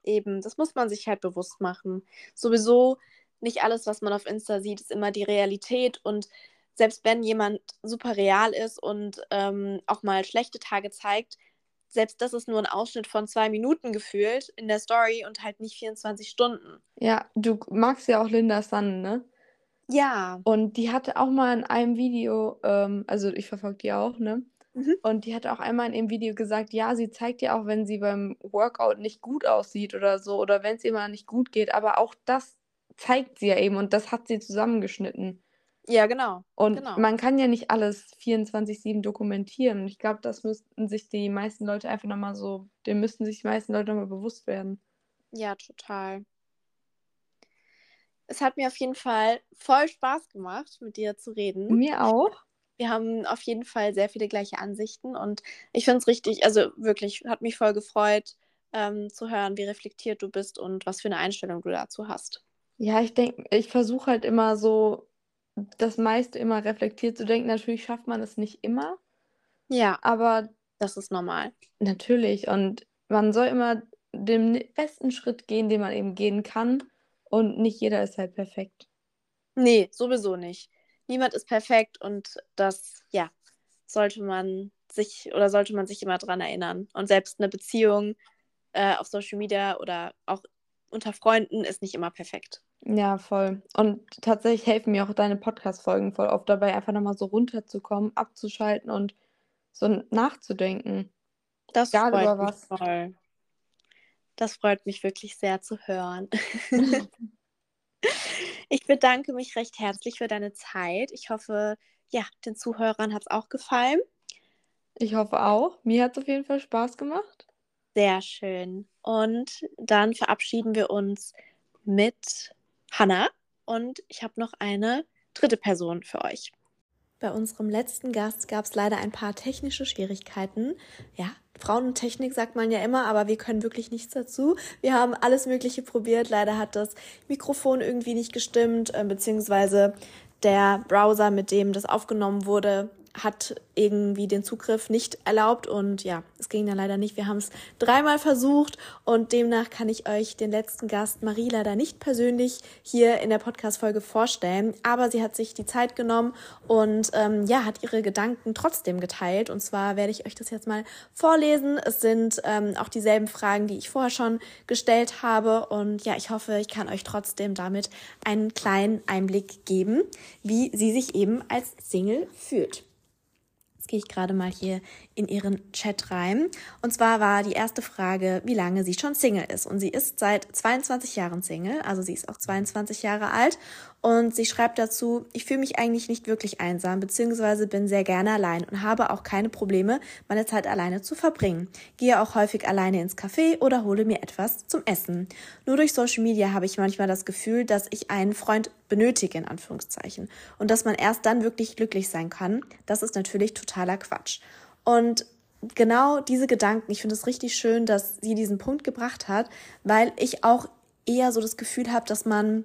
Eben, das muss man sich halt bewusst machen. Sowieso nicht alles, was man auf Insta sieht, ist immer die Realität und selbst wenn jemand super real ist und ähm, auch mal schlechte Tage zeigt, selbst das ist nur ein Ausschnitt von zwei Minuten gefühlt in der Story und halt nicht 24 Stunden. Ja, du magst ja auch Linda Sun, ne? Ja. Und die hatte auch mal in einem Video, ähm, also ich verfolge die auch, ne? Mhm. Und die hatte auch einmal in ihrem Video gesagt, ja, sie zeigt ja auch, wenn sie beim Workout nicht gut aussieht oder so, oder wenn es ihr mal nicht gut geht, aber auch das zeigt sie ja eben und das hat sie zusammengeschnitten. Ja, genau. Und genau. man kann ja nicht alles 24-7 dokumentieren. Und ich glaube, das müssten sich die meisten Leute einfach nochmal so, dem müssten sich die meisten Leute nochmal bewusst werden. Ja, total. Es hat mir auf jeden Fall voll Spaß gemacht, mit dir zu reden. Mir auch. Wir haben auf jeden Fall sehr viele gleiche Ansichten und ich finde es richtig, also wirklich, hat mich voll gefreut ähm, zu hören, wie reflektiert du bist und was für eine Einstellung du dazu hast. Ja, ich denke, ich versuche halt immer so das meiste immer reflektiert zu denken. Natürlich schafft man es nicht immer. Ja. Aber das ist normal. Natürlich. Und man soll immer den besten Schritt gehen, den man eben gehen kann. Und nicht jeder ist halt perfekt. Nee, sowieso nicht. Niemand ist perfekt und das, ja, sollte man sich oder sollte man sich immer dran erinnern. Und selbst eine Beziehung äh, auf Social Media oder auch unter Freunden ist nicht immer perfekt. Ja, voll. Und tatsächlich helfen mir auch deine Podcast-Folgen voll oft dabei, einfach nochmal so runterzukommen, abzuschalten und so nachzudenken. Das Egal freut über was. Mich voll. Das freut mich wirklich sehr zu hören. [LAUGHS] [LAUGHS] ich bedanke mich recht herzlich für deine Zeit. Ich hoffe, ja, den Zuhörern hat es auch gefallen. Ich hoffe auch. Mir hat es auf jeden Fall Spaß gemacht. Sehr schön. Und dann verabschieden wir uns mit Hannah und ich habe noch eine dritte Person für euch. Bei unserem letzten Gast gab es leider ein paar technische Schwierigkeiten. Ja, Frauentechnik sagt man ja immer, aber wir können wirklich nichts dazu. Wir haben alles Mögliche probiert. Leider hat das Mikrofon irgendwie nicht gestimmt, äh, beziehungsweise der Browser, mit dem das aufgenommen wurde, hat irgendwie den Zugriff nicht erlaubt und ja, es ging dann leider nicht. Wir haben es dreimal versucht und demnach kann ich euch den letzten Gast Marie leider nicht persönlich hier in der Podcast-Folge vorstellen, aber sie hat sich die Zeit genommen und ähm, ja, hat ihre Gedanken trotzdem geteilt und zwar werde ich euch das jetzt mal vorlesen. Es sind ähm, auch dieselben Fragen, die ich vorher schon gestellt habe und ja, ich hoffe, ich kann euch trotzdem damit einen kleinen Einblick geben, wie sie sich eben als Single fühlt. Jetzt gehe ich gerade mal hier in ihren Chat rein. Und zwar war die erste Frage, wie lange sie schon Single ist. Und sie ist seit 22 Jahren Single, also sie ist auch 22 Jahre alt. Und sie schreibt dazu, ich fühle mich eigentlich nicht wirklich einsam, beziehungsweise bin sehr gerne allein und habe auch keine Probleme, meine Zeit alleine zu verbringen. Gehe auch häufig alleine ins Café oder hole mir etwas zum Essen. Nur durch Social Media habe ich manchmal das Gefühl, dass ich einen Freund benötige, in Anführungszeichen. Und dass man erst dann wirklich glücklich sein kann. Das ist natürlich totaler Quatsch. Und genau diese Gedanken, ich finde es richtig schön, dass sie diesen Punkt gebracht hat, weil ich auch eher so das Gefühl habe, dass man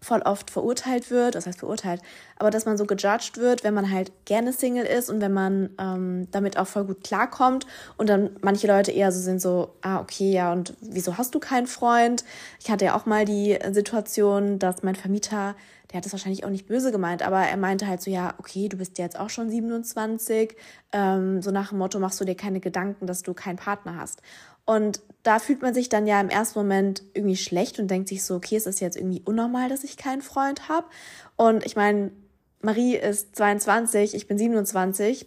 voll oft verurteilt wird, das heißt verurteilt, aber dass man so gejudged wird, wenn man halt gerne Single ist und wenn man ähm, damit auch voll gut klarkommt und dann manche Leute eher so sind so, ah, okay, ja, und wieso hast du keinen Freund? Ich hatte ja auch mal die Situation, dass mein Vermieter, der hat das wahrscheinlich auch nicht böse gemeint, aber er meinte halt so, ja, okay, du bist jetzt auch schon 27, ähm, so nach dem Motto machst du dir keine Gedanken, dass du keinen Partner hast. Und da fühlt man sich dann ja im ersten Moment irgendwie schlecht und denkt sich so, okay, ist das jetzt irgendwie unnormal, dass ich keinen Freund habe? Und ich meine, Marie ist 22, ich bin 27.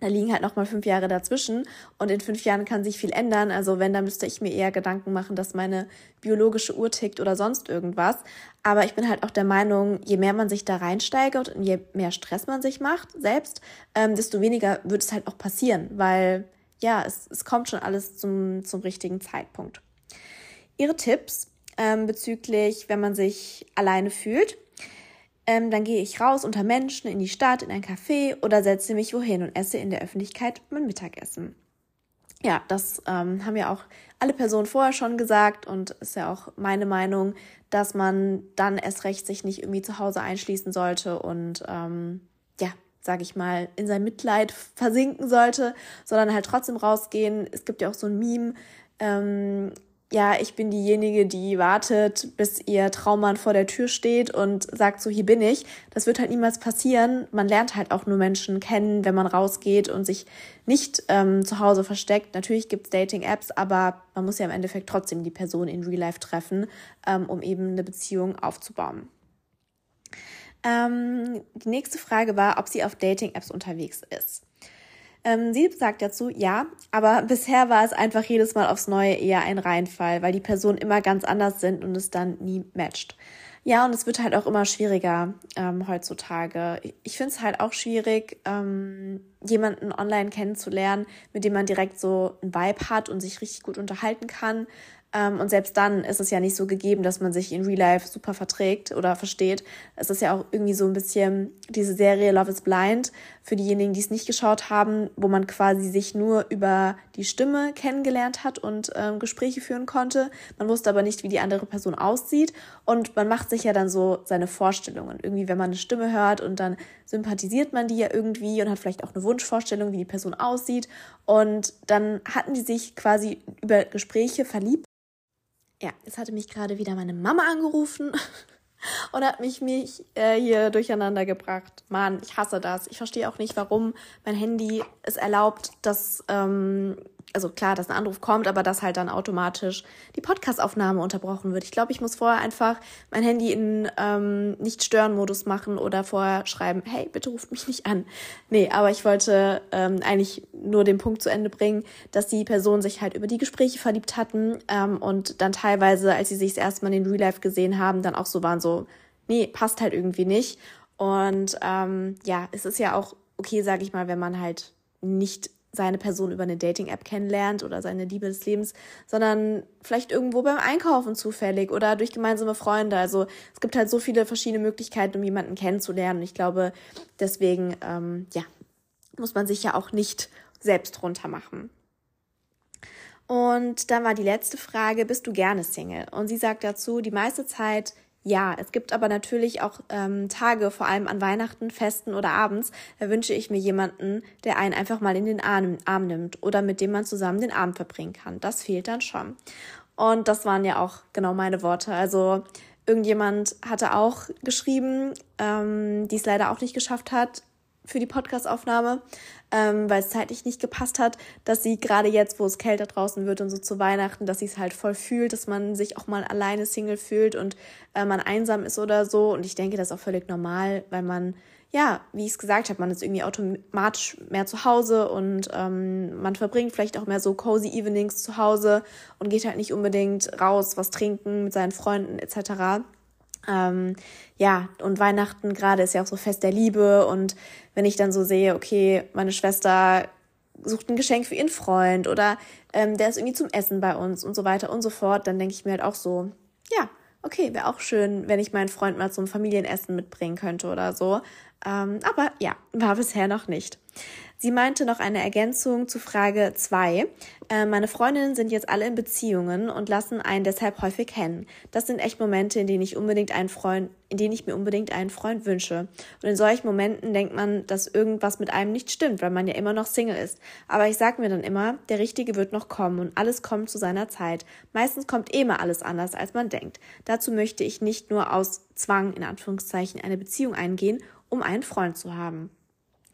Da liegen halt nochmal fünf Jahre dazwischen und in fünf Jahren kann sich viel ändern. Also wenn, dann müsste ich mir eher Gedanken machen, dass meine biologische Uhr tickt oder sonst irgendwas. Aber ich bin halt auch der Meinung, je mehr man sich da reinsteigert und je mehr Stress man sich macht selbst, ähm, desto weniger wird es halt auch passieren, weil ja, es, es kommt schon alles zum, zum richtigen Zeitpunkt. Ihre Tipps ähm, bezüglich, wenn man sich alleine fühlt, ähm, dann gehe ich raus unter Menschen, in die Stadt, in ein Café oder setze mich wohin und esse in der Öffentlichkeit mein Mittagessen. Ja, das ähm, haben ja auch alle Personen vorher schon gesagt und ist ja auch meine Meinung, dass man dann erst recht sich nicht irgendwie zu Hause einschließen sollte und ähm, sage ich mal, in sein Mitleid versinken sollte, sondern halt trotzdem rausgehen. Es gibt ja auch so ein Meme, ähm, ja, ich bin diejenige, die wartet, bis ihr Traummann vor der Tür steht und sagt so, hier bin ich. Das wird halt niemals passieren. Man lernt halt auch nur Menschen kennen, wenn man rausgeht und sich nicht ähm, zu Hause versteckt. Natürlich gibt's Dating-Apps, aber man muss ja im Endeffekt trotzdem die Person in Real Life treffen, ähm, um eben eine Beziehung aufzubauen. Ähm, die nächste Frage war, ob sie auf Dating-Apps unterwegs ist. Ähm, sie sagt dazu, ja, aber [LAUGHS] bisher war es einfach jedes Mal aufs Neue eher ein Reinfall, weil die Personen immer ganz anders sind und es dann nie matcht. Ja, und es wird halt auch immer schwieriger ähm, heutzutage. Ich finde es halt auch schwierig, ähm, jemanden online kennenzulernen, mit dem man direkt so ein Vibe hat und sich richtig gut unterhalten kann. Ähm, und selbst dann ist es ja nicht so gegeben, dass man sich in Real Life super verträgt oder versteht. Es ist ja auch irgendwie so ein bisschen diese Serie Love is Blind für diejenigen, die es nicht geschaut haben, wo man quasi sich nur über die Stimme kennengelernt hat und ähm, Gespräche führen konnte. Man wusste aber nicht, wie die andere Person aussieht. Und man macht sich ja dann so seine Vorstellungen. Irgendwie, wenn man eine Stimme hört und dann sympathisiert man die ja irgendwie und hat vielleicht auch eine Wunschvorstellung, wie die Person aussieht. Und dann hatten die sich quasi über Gespräche verliebt ja, jetzt hatte mich gerade wieder meine Mama angerufen [LAUGHS] und hat mich, mich äh, hier durcheinander gebracht. Mann, ich hasse das. Ich verstehe auch nicht, warum mein Handy es erlaubt, dass ähm, also klar, dass ein Anruf kommt, aber dass halt dann automatisch die Podcastaufnahme unterbrochen wird. Ich glaube, ich muss vorher einfach mein Handy in ähm, Nicht-Stören-Modus machen oder vorher schreiben, hey, bitte ruft mich nicht an. Nee, aber ich wollte ähm, eigentlich nur den Punkt zu Ende bringen, dass die Personen sich halt über die Gespräche verliebt hatten ähm, und dann teilweise, als sie sich das erste Mal in Real Life gesehen haben, dann auch so waren so, nee, passt halt irgendwie nicht. Und ähm, ja, es ist ja auch okay, sage ich mal, wenn man halt nicht seine Person über eine Dating-App kennenlernt oder seine Liebe des Lebens, sondern vielleicht irgendwo beim Einkaufen zufällig oder durch gemeinsame Freunde. Also es gibt halt so viele verschiedene Möglichkeiten, um jemanden kennenzulernen. Und ich glaube, deswegen, ähm, ja, muss man sich ja auch nicht selbst runtermachen. Und dann war die letzte Frage, bist du gerne Single? Und sie sagt dazu, die meiste Zeit ja, es gibt aber natürlich auch ähm, Tage, vor allem an Weihnachten, Festen oder abends, da wünsche ich mir jemanden, der einen einfach mal in den Arm, Arm nimmt oder mit dem man zusammen den Abend verbringen kann. Das fehlt dann schon. Und das waren ja auch genau meine Worte. Also irgendjemand hatte auch geschrieben, ähm, die es leider auch nicht geschafft hat für die Podcastaufnahme, ähm, weil es zeitlich nicht gepasst hat, dass sie gerade jetzt, wo es kälter draußen wird und so zu Weihnachten, dass sie es halt voll fühlt, dass man sich auch mal alleine Single fühlt und äh, man einsam ist oder so. Und ich denke, das ist auch völlig normal, weil man, ja, wie ich es gesagt habe, man ist irgendwie automatisch mehr zu Hause und ähm, man verbringt vielleicht auch mehr so cozy Evenings zu Hause und geht halt nicht unbedingt raus, was trinken mit seinen Freunden etc. Ähm, ja, und Weihnachten gerade ist ja auch so Fest der Liebe. Und wenn ich dann so sehe, okay, meine Schwester sucht ein Geschenk für ihren Freund oder ähm, der ist irgendwie zum Essen bei uns und so weiter und so fort, dann denke ich mir halt auch so, ja, okay, wäre auch schön, wenn ich meinen Freund mal zum Familienessen mitbringen könnte oder so. Ähm, aber ja, war bisher noch nicht. Sie meinte noch eine Ergänzung zu Frage 2. Äh, meine Freundinnen sind jetzt alle in Beziehungen und lassen einen deshalb häufig kennen. Das sind echt Momente, in denen ich unbedingt einen Freund, in denen ich mir unbedingt einen Freund wünsche. Und in solchen Momenten denkt man, dass irgendwas mit einem nicht stimmt, weil man ja immer noch Single ist. Aber ich sag mir dann immer, der Richtige wird noch kommen und alles kommt zu seiner Zeit. Meistens kommt eh immer alles anders, als man denkt. Dazu möchte ich nicht nur aus Zwang, in Anführungszeichen, eine Beziehung eingehen, um einen Freund zu haben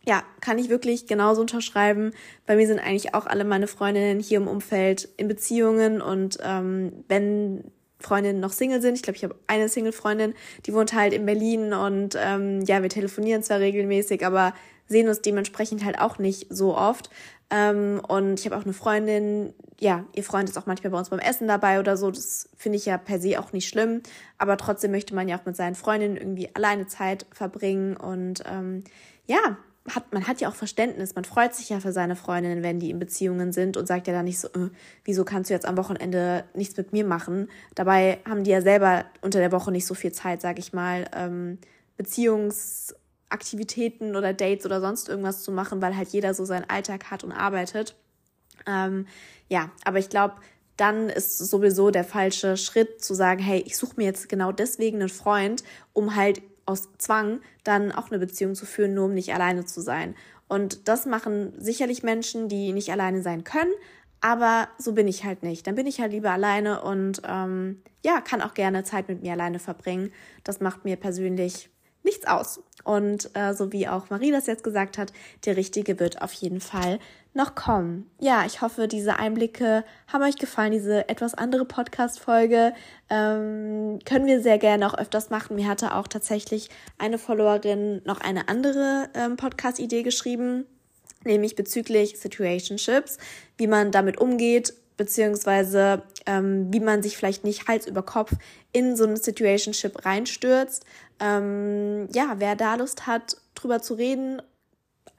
ja, kann ich wirklich genauso unterschreiben. Bei mir sind eigentlich auch alle meine Freundinnen hier im Umfeld in Beziehungen und ähm, wenn Freundinnen noch Single sind, ich glaube, ich habe eine Single-Freundin, die wohnt halt in Berlin und ähm, ja, wir telefonieren zwar regelmäßig, aber sehen uns dementsprechend halt auch nicht so oft. Ähm, und ich habe auch eine Freundin, ja, ihr Freund ist auch manchmal bei uns beim Essen dabei oder so. Das finde ich ja per se auch nicht schlimm. Aber trotzdem möchte man ja auch mit seinen Freundinnen irgendwie alleine Zeit verbringen. Und ähm, ja, hat, man hat ja auch Verständnis, man freut sich ja für seine Freundinnen, wenn die in Beziehungen sind und sagt ja dann nicht so, äh, wieso kannst du jetzt am Wochenende nichts mit mir machen? Dabei haben die ja selber unter der Woche nicht so viel Zeit, sag ich mal, ähm, Beziehungsaktivitäten oder Dates oder sonst irgendwas zu machen, weil halt jeder so seinen Alltag hat und arbeitet. Ähm, ja, aber ich glaube, dann ist sowieso der falsche Schritt zu sagen, hey, ich suche mir jetzt genau deswegen einen Freund, um halt aus Zwang dann auch eine Beziehung zu führen, nur um nicht alleine zu sein. Und das machen sicherlich Menschen, die nicht alleine sein können, aber so bin ich halt nicht. Dann bin ich halt lieber alleine und ähm, ja, kann auch gerne Zeit mit mir alleine verbringen. Das macht mir persönlich nichts aus. Und äh, so wie auch Marie das jetzt gesagt hat, der Richtige wird auf jeden Fall noch kommen. Ja, ich hoffe, diese Einblicke haben euch gefallen, diese etwas andere Podcast-Folge. Ähm, können wir sehr gerne auch öfters machen. Mir hatte auch tatsächlich eine Followerin noch eine andere ähm, Podcast-Idee geschrieben, nämlich bezüglich Situationships, wie man damit umgeht, beziehungsweise ähm, wie man sich vielleicht nicht Hals über Kopf in so eine Situationship reinstürzt. Ähm, ja, wer da Lust hat, drüber zu reden,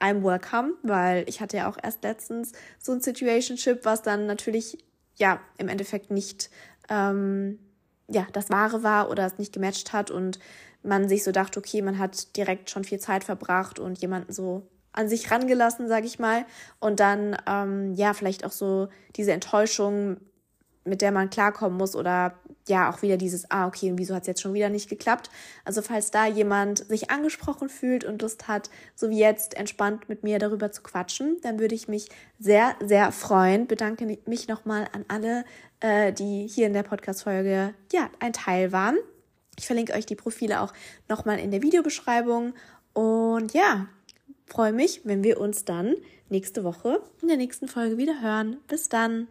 I'm welcome, weil ich hatte ja auch erst letztens so ein Situationship, was dann natürlich ja im Endeffekt nicht ähm, ja das Wahre war oder es nicht gematcht hat und man sich so dachte, okay, man hat direkt schon viel Zeit verbracht und jemanden so an sich rangelassen, sage ich mal, und dann ähm, ja vielleicht auch so diese Enttäuschung mit der man klarkommen muss oder ja auch wieder dieses, ah, okay, und wieso hat es jetzt schon wieder nicht geklappt? Also falls da jemand sich angesprochen fühlt und Lust hat, so wie jetzt entspannt mit mir darüber zu quatschen, dann würde ich mich sehr, sehr freuen. Bedanke mich nochmal an alle, äh, die hier in der Podcast-Folge ja ein Teil waren. Ich verlinke euch die Profile auch nochmal in der Videobeschreibung. Und ja, freue mich, wenn wir uns dann nächste Woche in der nächsten Folge wieder hören. Bis dann.